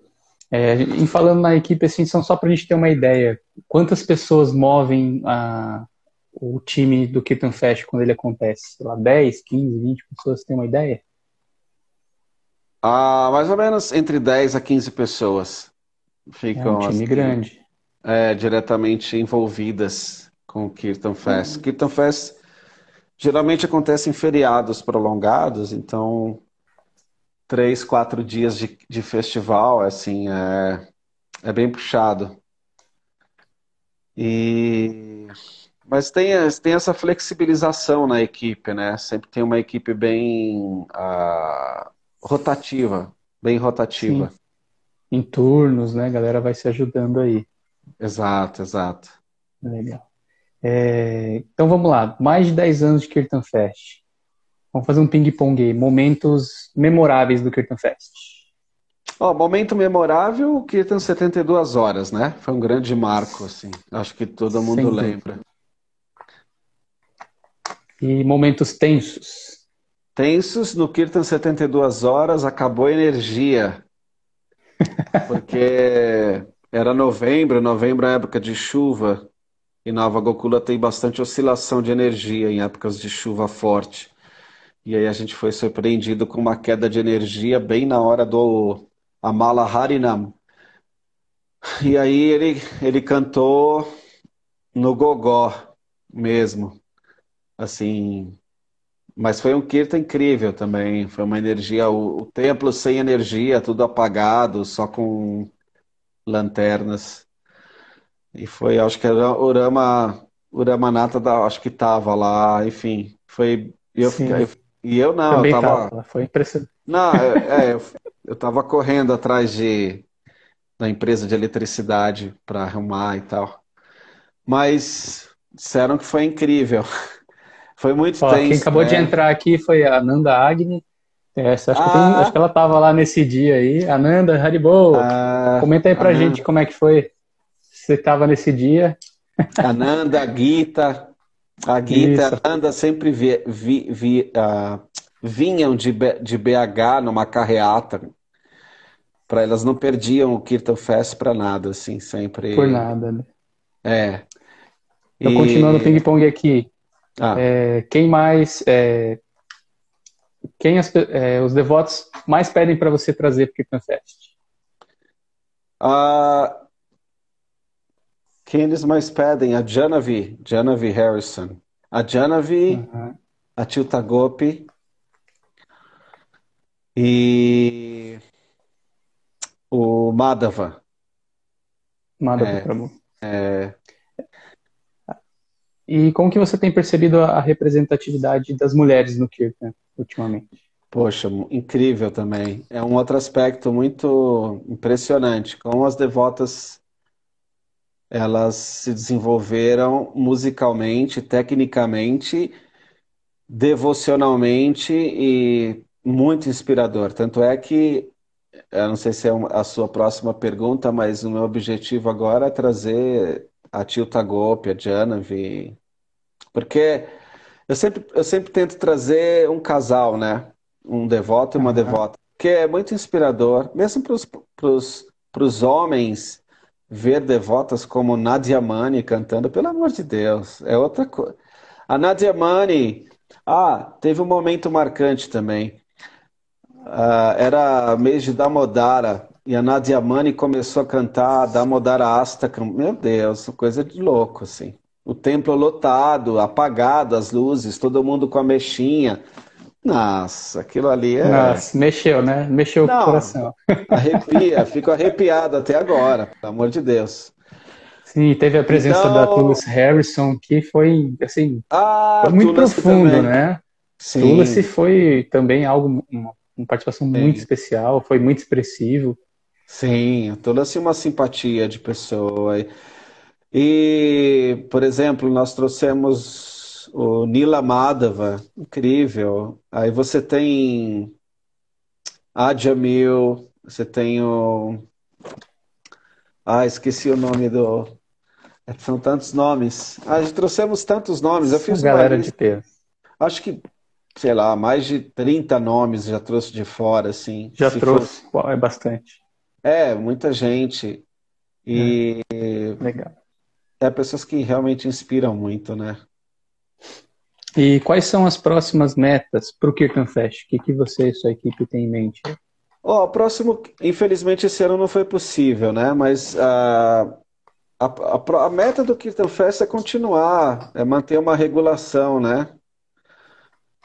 É, em falando na equipe, assim, são só para a gente ter uma ideia, quantas pessoas movem a, o time do Kitten Fest quando ele acontece? Sei lá, 10, 15, 20 pessoas, tem uma ideia? Ah, mais ou menos entre 10 a 15 pessoas ficam é um time grande. É, diretamente envolvidas com o Kirtan Fest. Uhum. Kirtan Fest geralmente acontece em feriados prolongados, então três, quatro dias de, de festival, assim, é, é bem puxado. E mas tem, tem essa flexibilização na equipe, né? Sempre tem uma equipe bem uh, rotativa, bem rotativa. Sim. Em turnos, né? A galera vai se ajudando aí. Exato, exato. Legal. É, então vamos lá, mais de 10 anos de Kirtan Fest. Vamos fazer um ping-pong aí, momentos memoráveis do Kirtan Fest. Oh, momento memorável, o Kirtan 72 horas, né? Foi um grande marco, assim. Acho que todo mundo lembra. E momentos tensos? Tensos, no Kirtan 72 horas, acabou a energia. *laughs* Porque era novembro, novembro é época de chuva, e Nova Gokula tem bastante oscilação de energia em épocas de chuva forte. E aí a gente foi surpreendido com uma queda de energia bem na hora do Amala Harinam. E aí ele, ele cantou no gogó mesmo. Assim, mas foi um kirtan incrível também. Foi uma energia, o, o templo sem energia, tudo apagado, só com lanternas. E foi, acho que era o Urama, Uramanata, da, acho que tava lá, enfim. Foi. Eu fiquei, e eu não, Também eu tava. tava. Foi impressionante. Não, é, é eu, eu tava correndo atrás de, da empresa de eletricidade para arrumar e tal. Mas disseram que foi incrível. Foi muito Ó, tenso. Quem acabou né? de entrar aqui foi a Nanda Agni. Essa, acho, ah. que tem, acho, que ela estava lá nesse dia aí. Ananda, Haribo, ah, comenta aí pra Ananda. gente como é que foi. Você estava nesse dia. *laughs* Ananda, a Gita. A Gita, a Ananda sempre vi, vi, vi, uh, vinham de, de BH numa carreata. Para elas não perdiam o Kirtan Fest para nada, assim, sempre. Por nada, né? É. Então, e... continuando o ping-pong aqui. Ah. É, quem mais. É, quem as, é, os devotos mais pedem para você trazer para o Kirtan Fest? Uh, quem eles mais pedem? A Janavi, Janavi Harrison. A Janavi, uhum. a Tilta Gopi e o Madhava. Madhava é, Prabhu. É, e como que você tem percebido a representatividade das mulheres no Kirtan ultimamente? Poxa, incrível também. É um outro aspecto muito impressionante. Como as devotas elas se desenvolveram musicalmente, tecnicamente, devocionalmente e muito inspirador. Tanto é que, eu não sei se é a sua próxima pergunta, mas o meu objetivo agora é trazer a Tilta Gopi, a Janavi, porque eu sempre, eu sempre tento trazer um casal, né? Um devoto e uma uhum. devota, que é muito inspirador, mesmo para os homens ver devotas como Nadia Mani cantando, pelo amor de Deus, é outra coisa. A Nadia Mani, ah, teve um momento marcante também. Uh, era mês de Damodara, e a Nadia Mani começou a cantar Damodara Astakam. Meu Deus, coisa de louco, assim. O templo lotado, apagado, as luzes, todo mundo com a mexinha. Nossa, aquilo ali é. Nossa, mexeu, né? Mexeu Não, o coração. Arrepia, fico arrepiado até agora, pelo amor de Deus. Sim, teve a presença então... da Tulsi Harrison, que foi, assim, ah, foi muito profundo, também. né? Sim. Tulsi foi também algo, uma, uma participação Sim. muito especial, foi muito expressivo. Sim, toda assim uma simpatia de pessoa. E, por exemplo, nós trouxemos o Nila Madhava, incrível. Aí você tem a Jamil, você tem o. Ah, esqueci o nome do. São tantos nomes. Ah, trouxemos tantos nomes. Eu fiz galera de peso. Acho que, sei lá, mais de 30 nomes já trouxe de fora, assim. Já trouxe, for... é bastante. É, muita gente. E. É. Legal. É pessoas que realmente inspiram muito, né? E quais são as próximas metas para o Kirtan Fest? O que, que você e sua equipe têm em mente? Ó, oh, o próximo, infelizmente, esse ano não foi possível, né? Mas uh, a, a, a, meta do Kirtan Fest é continuar, é manter uma regulação, né?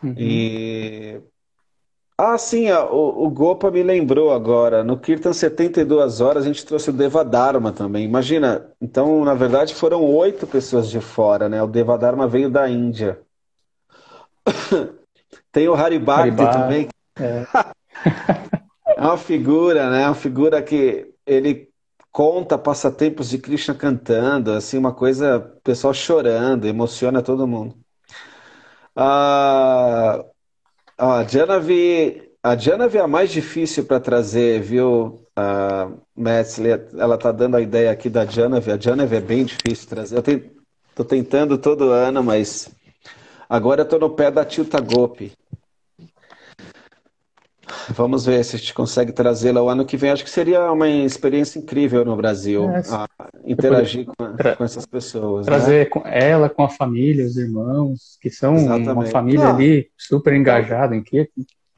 Uhum. E. Ah, sim, o, o Gopa me lembrou agora. No Kirtan 72 horas a gente trouxe o Devadharma também. Imagina, então, na verdade, foram oito pessoas de fora, né? O Devadharma veio da Índia. *coughs* Tem o Haribhakti também. É. *laughs* é uma figura, né? Uma figura que ele conta passatempos de Krishna cantando, assim, uma coisa, pessoal chorando, emociona todo mundo. Ah, a Janavi, a Janavi é a mais difícil para trazer, viu, a Metzli? Ela tá dando a ideia aqui da Janavi. A Janavi é bem difícil trazer. Eu tô tentando todo ano, mas Agora eu tô no pé da Tilta Gopi. Vamos ver se a gente consegue trazê-la o ano que vem. Acho que seria uma experiência incrível no Brasil, é, interagir com, com, essas pessoas. Né? Trazer né? ela com a família, os irmãos, que são Exatamente. uma família Não. ali super engajada em que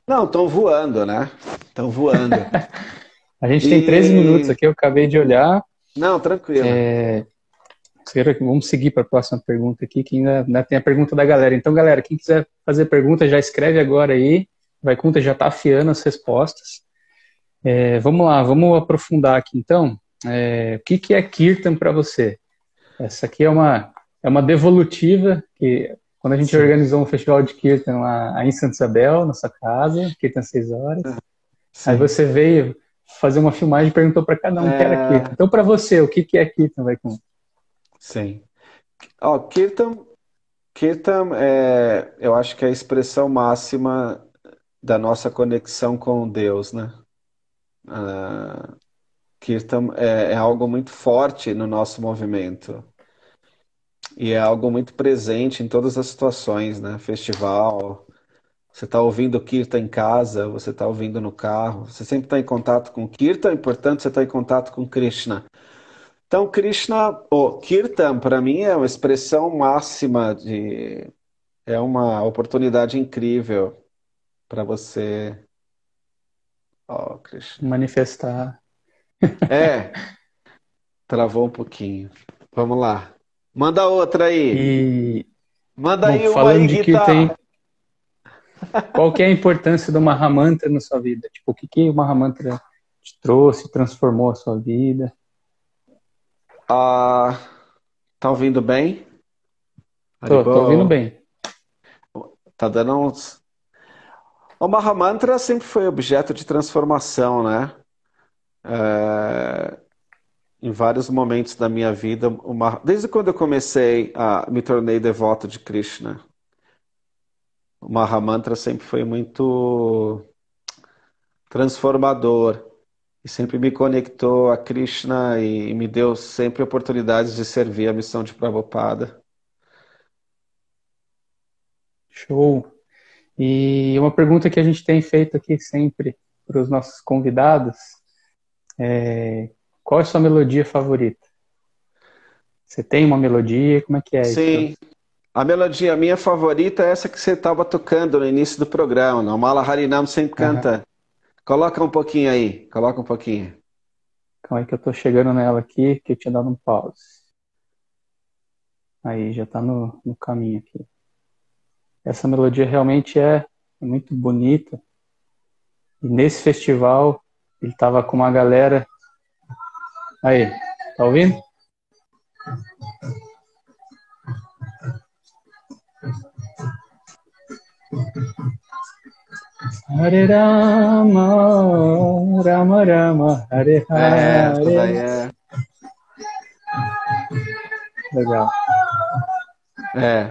Não, estão voando, né? Estão voando. *laughs* a gente e... tem 13 minutos aqui, eu acabei de olhar. Não, tranquilo. É... Vamos seguir para a próxima pergunta aqui, que ainda, ainda, tem a pergunta da galera. Então, galera, quem quiser fazer pergunta, já escreve agora aí. Vai conta já está afiando as respostas. É, vamos lá, vamos aprofundar aqui então. É, o que, que é Kirtan para você? Essa aqui é uma, é uma devolutiva que quando a gente Sim. organizou um festival de Kirtan lá em Santa Isabel, na sua casa, Kirtan 6 horas. Sim. Aí você veio fazer uma filmagem e perguntou para cada um é... que era é. Kirtan. Então, para você, o que, que é Kirtan, vai com Sim. Ó, Kirtan, Kirtan é, eu acho que é a expressão máxima da nossa conexão com Deus, né? Uh, Kirtan é, é algo muito forte no nosso movimento. E é algo muito presente em todas as situações, né? Festival, você está ouvindo Kirtan em casa, você está ouvindo no carro, você sempre está em contato com Kirtan, e portanto você está em contato com Krishna. Então, Krishna, o Kirtan, para mim, é uma expressão máxima de. É uma oportunidade incrível para você. Oh, Krishna. Manifestar. É. Travou um pouquinho. Vamos lá. Manda outra aí. E... Manda Bom, aí uma falando aí, de Kirtan, *laughs* qual que é a importância do Mahamantra na sua vida? Tipo, o que, que o Mahamantra te trouxe, transformou a sua vida? Ah, tá ouvindo bem? Tô, tô ouvindo bem. Tá dando uns. O Mahamantra sempre foi objeto de transformação, né? É... Em vários momentos da minha vida, desde quando eu comecei a me tornei devoto de Krishna, o Mahamantra sempre foi muito transformador e sempre me conectou a Krishna e me deu sempre oportunidades de servir a missão de Prabhupada. Show! E uma pergunta que a gente tem feito aqui sempre para os nossos convidados é qual é a sua melodia favorita? Você tem uma melodia? Como é que é Sim. Isso? A melodia minha favorita é essa que você estava tocando no início do programa. O Mala Harinam sempre canta Coloca um pouquinho aí, coloca um pouquinho. Calma aí que eu tô chegando nela aqui, que eu tinha dado um pause. Aí, já tá no, no caminho aqui. Essa melodia realmente é, muito bonita. E nesse festival, ele tava com uma galera. Aí, tá ouvindo? Hare Rama, Rama Rama, Hare Hare. É, é. Legal. É.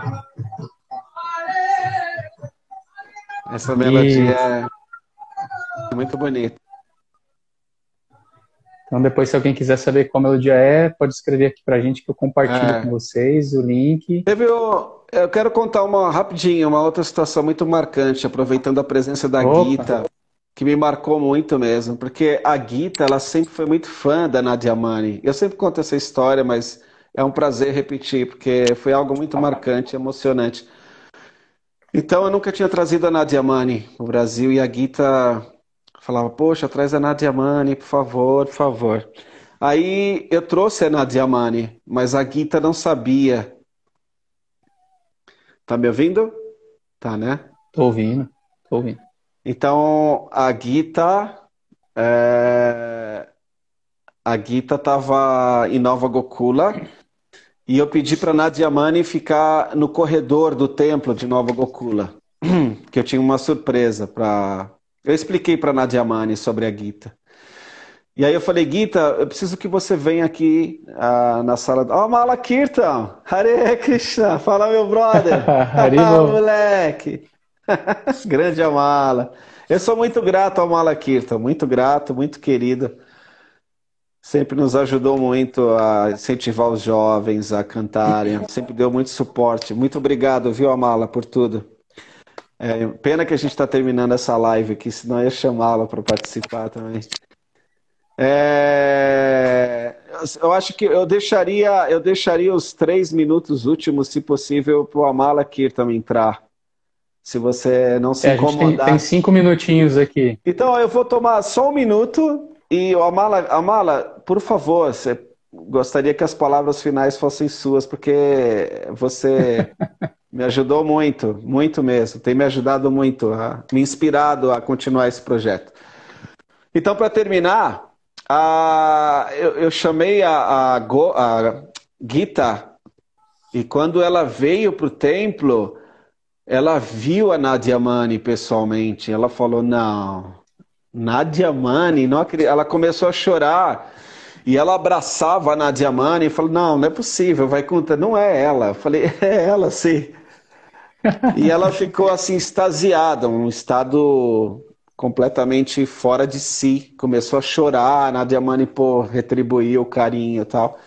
Essa melodia e... é muito bonita. Então depois, se alguém quiser saber qual melodia é, pode escrever aqui pra gente que eu compartilho é. com vocês o link. Teve o... Eu quero contar uma rapidinho, uma outra situação muito marcante, aproveitando a presença da Opa. Gita, que me marcou muito mesmo, porque a Gita, ela sempre foi muito fã da Nadia Mani. Eu sempre conto essa história, mas é um prazer repetir, porque foi algo muito marcante, emocionante. Então, eu nunca tinha trazido a Nadia Mani no Brasil e a Gita falava: Poxa, traz a Nadia Mani, por favor, por favor. Aí eu trouxe a Nadia Mani, mas a Gita não sabia. Tá me ouvindo? Tá, né? Tô ouvindo, tô ouvindo. Então, a Gita. É... A Gita estava em Nova Gokula e eu pedi para Nadia Mani ficar no corredor do templo de Nova Gokula, *clears throat* que eu tinha uma surpresa para. Eu expliquei para Nadia Mani sobre a Gita. E aí eu falei, Gita, eu preciso que você venha aqui uh, na sala. Ó, oh, Mala Kirtan! Hare Krishna! Fala, meu brother! *laughs* *laughs* ah, moleque! *laughs* Grande Amala! Eu sou muito grato ao Mala Kirtan, muito grato, muito querido sempre nos ajudou muito a incentivar os jovens a cantarem, sempre deu muito suporte. Muito obrigado, viu, Amala, por tudo. É, pena que a gente está terminando essa live aqui, senão eu ia chamá-la para participar também. É, eu acho que eu deixaria, eu deixaria os três minutos últimos, se possível, para o Amala também entrar. Se você não se é, incomodar. Tem, tem cinco minutinhos aqui. Então eu vou tomar só um minuto e Amala, Amala, por favor, você gostaria que as palavras finais fossem suas, porque você *laughs* me ajudou muito, muito mesmo. Tem me ajudado muito, a, me inspirado a continuar esse projeto. Então, para terminar, a, eu, eu, chamei a, a, a Gita e quando ela veio para o templo, ela viu a Nadia Mani pessoalmente. Ela falou: Não, Nadia Mani, não, ela começou a chorar. E ela abraçava a Nadia Mani e falou: Não, não é possível, vai contar, não é ela. Eu falei: *laughs* É ela, sim. e ela ficou assim, extasiada, um estado completamente fora de si. Começou a chorar, a Nadia Mani, pô, retribuiu o carinho e tal.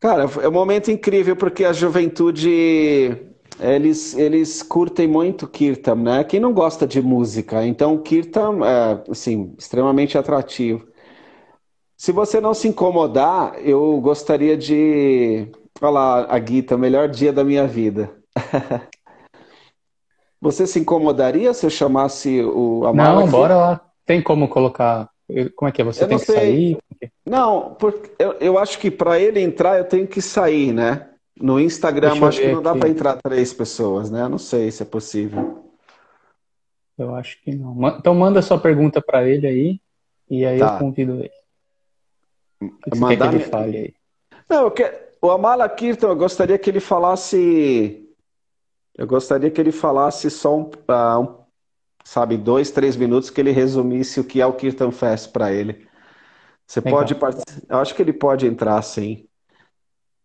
Cara, é um momento incrível porque a juventude eles, eles curtem muito Kirtan, né? Quem não gosta de música? Então, Kirtan é, assim, extremamente atrativo. Se você não se incomodar, eu gostaria de falar a Gita, o melhor dia da minha vida. *laughs* você se incomodaria se eu chamasse o Amala? Não, aqui? bora lá. Tem como colocar. Como é que é? Você eu tem que sei. sair? Não, porque eu, eu acho que para ele entrar eu tenho que sair, né? No Instagram, acho que não dá para entrar três pessoas, né? Eu não sei se é possível. Eu acho que não. Então manda sua pergunta para ele aí e aí tá. eu convido ele. O que Mandar... que ele fale aí? Não, eu quero... o Amala Kirtan, eu gostaria que ele falasse. Eu gostaria que ele falasse só um, uh, um sabe, dois, três minutos que ele resumisse o que é o Kirtan Fest para ele. Você Legal. pode participar. Eu acho que ele pode entrar, sim.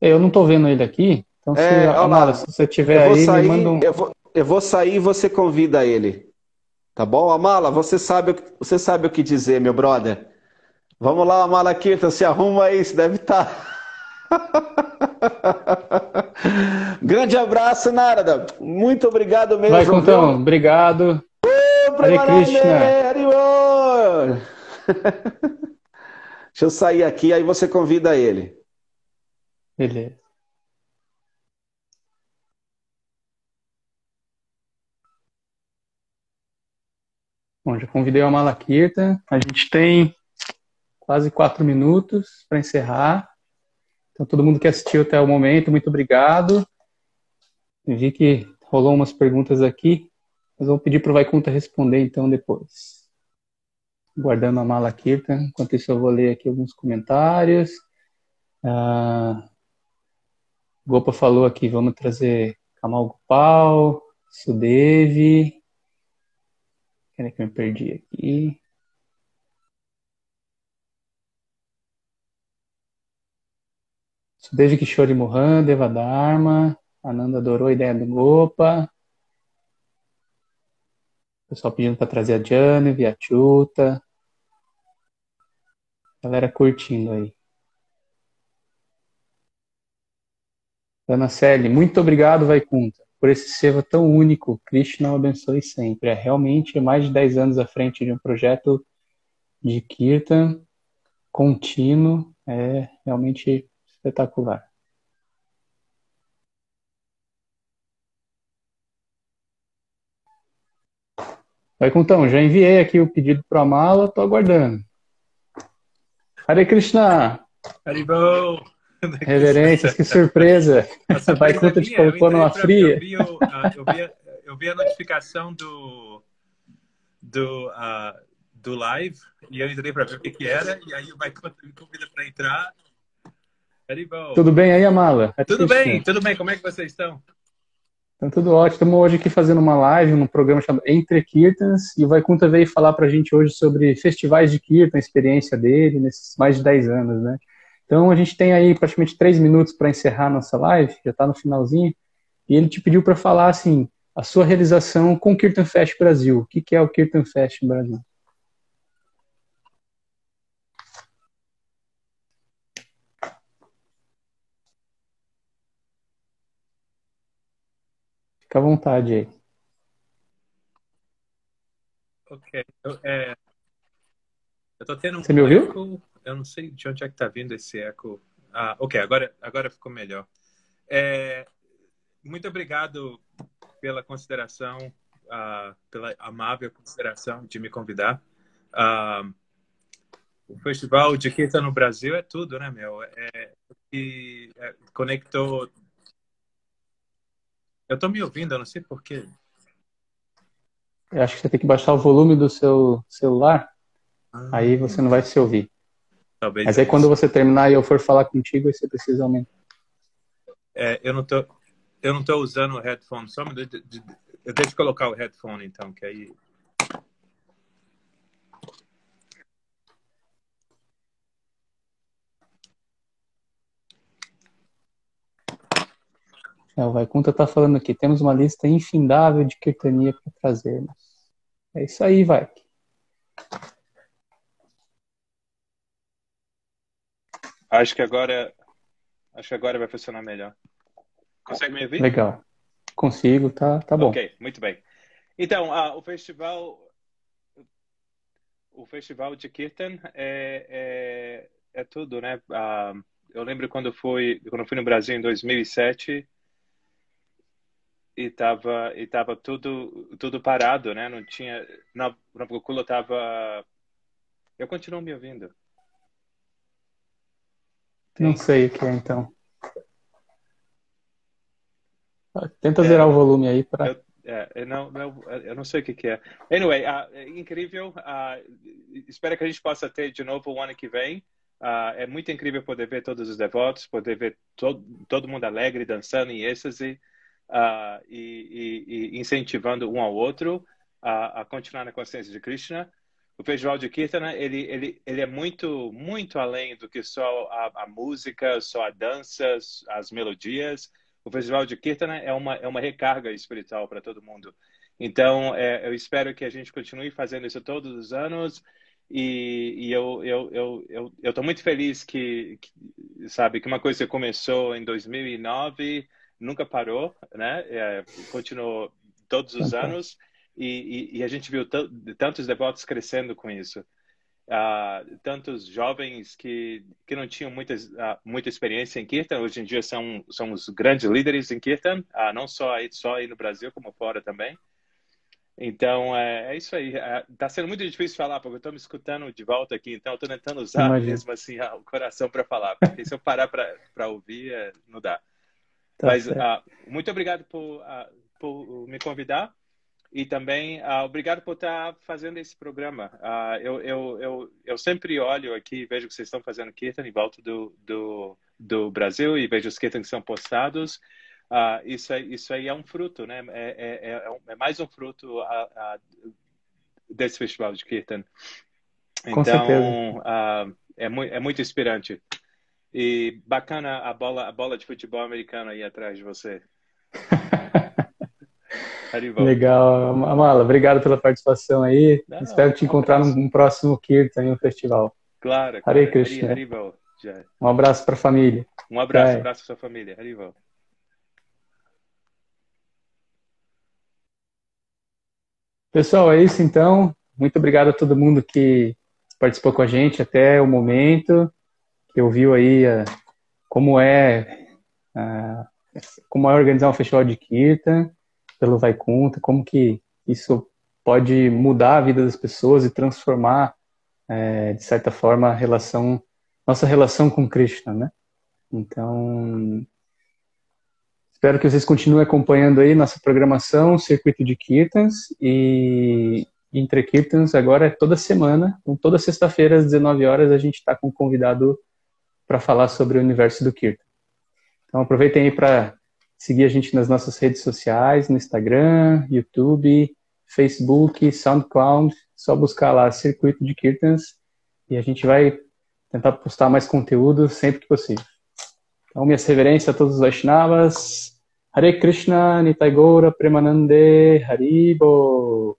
Eu não estou vendo ele aqui, então se, é, Amara, se você tiver aí, sair, me manda um... eu, vou, eu vou sair e você convida ele. Tá bom? Amala, você sabe, você sabe o que dizer, meu brother. Vamos lá, Amala Kirtan, se arruma aí, você deve estar. Tá. *laughs* Grande abraço, Narada. Muito obrigado mesmo. Vai, Contão. Obrigado. Hare Krishna. *laughs* Deixa eu sair aqui, aí você convida ele. Beleza. Bom, já convidei a Malakirta. A gente tem quase quatro minutos para encerrar. Então, todo mundo que assistiu até o momento, muito obrigado. Vi que rolou umas perguntas aqui, mas vou pedir para o Vaikunta responder então depois. Guardando a Malakirta. Enquanto isso, eu vou ler aqui alguns comentários. Ah, Gopa falou aqui, vamos trazer Kamal Gopal, Sudevi. Peraí que eu me perdi aqui. Sudevi Kishore Mohan, Devadharma. Ananda adorou a ideia do Gopa. Pessoal pedindo para trazer a Jane, Viachuta. Galera curtindo aí. Ana Celi, muito obrigado, Vaikunta, por esse seva tão único. Krishna o abençoe sempre. É realmente mais de 10 anos à frente de um projeto de Kirtan contínuo. É realmente espetacular. Vaikuntão, já enviei aqui o pedido para a mala, estou aguardando. Hare Krishna! Haribol! Reverências, *laughs* que surpresa! Vai conta te colocou numa fria. Eu vi, eu, vi, eu vi, a notificação do, do, uh, do live e eu entrei para ver o que, que, era. E aí o Vai me convida para entrar. Tudo bem aí, Amala? tudo bem, tudo bem. Como é que vocês estão? Então, tudo ótimo. Estamos hoje aqui fazendo uma live num programa chamado Entre Kirtans e o Vaikunta veio falar para a gente hoje sobre festivais de Kirtan, a experiência dele nesses mais de 10 anos, né? Então, a gente tem aí praticamente três minutos para encerrar nossa live, já está no finalzinho, e ele te pediu para falar, assim, a sua realização com o Kirtan Fest Brasil. O que, que é o Kirtan Fest Brasil? Fica à vontade aí. Ok. Eu, é, eu tô tendo um Você me ouviu? Eco, eu não sei de onde é que tá vindo esse eco. Ah, ok, agora, agora ficou melhor. É, muito obrigado pela consideração, uh, pela amável consideração de me convidar. Uh, o Festival de Kirtan no Brasil é tudo, né, meu? É, é, conectou eu tô me ouvindo, eu não sei porquê. Eu acho que você tem que baixar o volume do seu celular, ah, aí você não vai se ouvir. Talvez Mas aí quando você terminar e eu for falar contigo, você precisa aumentar. É, eu não tô, eu não tô usando o headphone, só me, eu deixo colocar o headphone então, que aí É, o Vaikunta está falando aqui, temos uma lista infindável de Kirtania para trazermos. É isso aí, vai. Acho que agora acho que agora vai funcionar melhor. Consegue me ouvir? Legal. Consigo, tá, tá bom. Ok, muito bem. Então, uh, o festival o festival de Kirtan é, é, é tudo, né? Uh, eu lembro quando fui quando fui no Brasil em 2007 e tava e tava tudo tudo parado, né? Não tinha na na Procula tava Eu continuo me ouvindo. Não sei o que é então. Tenta é, zerar o volume aí para. É, não, não, eu não sei o que, que é. Anyway, uh, é incrível. Uh, espero que a gente possa ter de novo o ano que vem. Uh, é muito incrível poder ver todos os devotos, poder ver todo, todo mundo alegre, dançando em êxtase e, e, e, incentivando um ao outro a, continuar na consciência de Krishna. O Festival de Kirtana, ele, ele, ele é muito, muito além do que só a, a música, só a dança, as melodias. O Festival de Kirtana é uma, é uma recarga espiritual para todo mundo. Então, é, eu espero que a gente continue fazendo isso todos os anos. E, e eu eu eu eu eu estou muito feliz que, que, sabe que uma coisa começou em 2009 nunca parou, né? É, continuou todos os anos e, e, e, a gente viu tantos devotos crescendo com isso. Uh, tantos jovens que, que não tinham muita, uh, muita experiência em Kirtan, hoje em dia são, são os grandes líderes em Kirtan, uh, não só aí, só aí no Brasil, como fora também. Então, é, é isso aí. Está sendo muito difícil falar, porque eu estou me escutando de volta aqui, então eu estou tentando usar Imagina. mesmo assim o coração para falar, porque se eu parar para ouvir, é, não dá. Tá Mas muito obrigado por, por me convidar e também uh, obrigado por estar fazendo esse programa. eu, eu, eu, eu sempre olho aqui, vejo que vocês estão fazendo Kirtan em volta do, do, do Brasil e vejo os Kirtan que são postados. isso, aí, isso aí é um fruto, né? É, é, é, é mais um fruto desse festival de Kirtan. Com então, é, muito, é muito inspirante. E bacana a bola, a bola de futebol americano aí atrás de você. *laughs* Legal, Amala, obrigado pela participação aí. Não, Espero te encontrar um num próximo Kirtan no festival. Claro. Hare Krishna. Hari, Hari um abraço para a família. Um abraço, Jai. abraço para sua família. Harival. Pessoal, é isso então. Muito obrigado a todo mundo que participou com a gente até o momento, que ouviu aí uh, como é uh, como é organizar um festival de Kirtan pelo Vaikunta, como que isso pode mudar a vida das pessoas e transformar, é, de certa forma, a relação nossa relação com Krishna, né? Então, espero que vocês continuem acompanhando aí nossa programação, Circuito de Kirtans e entre Kirtans agora é toda semana, então toda sexta-feira às 19 horas a gente está com um convidado para falar sobre o universo do Kirtan. Então aproveitem aí para seguir a gente nas nossas redes sociais, no Instagram, YouTube, Facebook, SoundCloud, só buscar lá Circuito de Kirtans e a gente vai tentar postar mais conteúdo sempre que possível. Então, minhas reverências a todos os Vaishnavas. Hare Krishna, Nitai Gaura, Premanande, Haribo.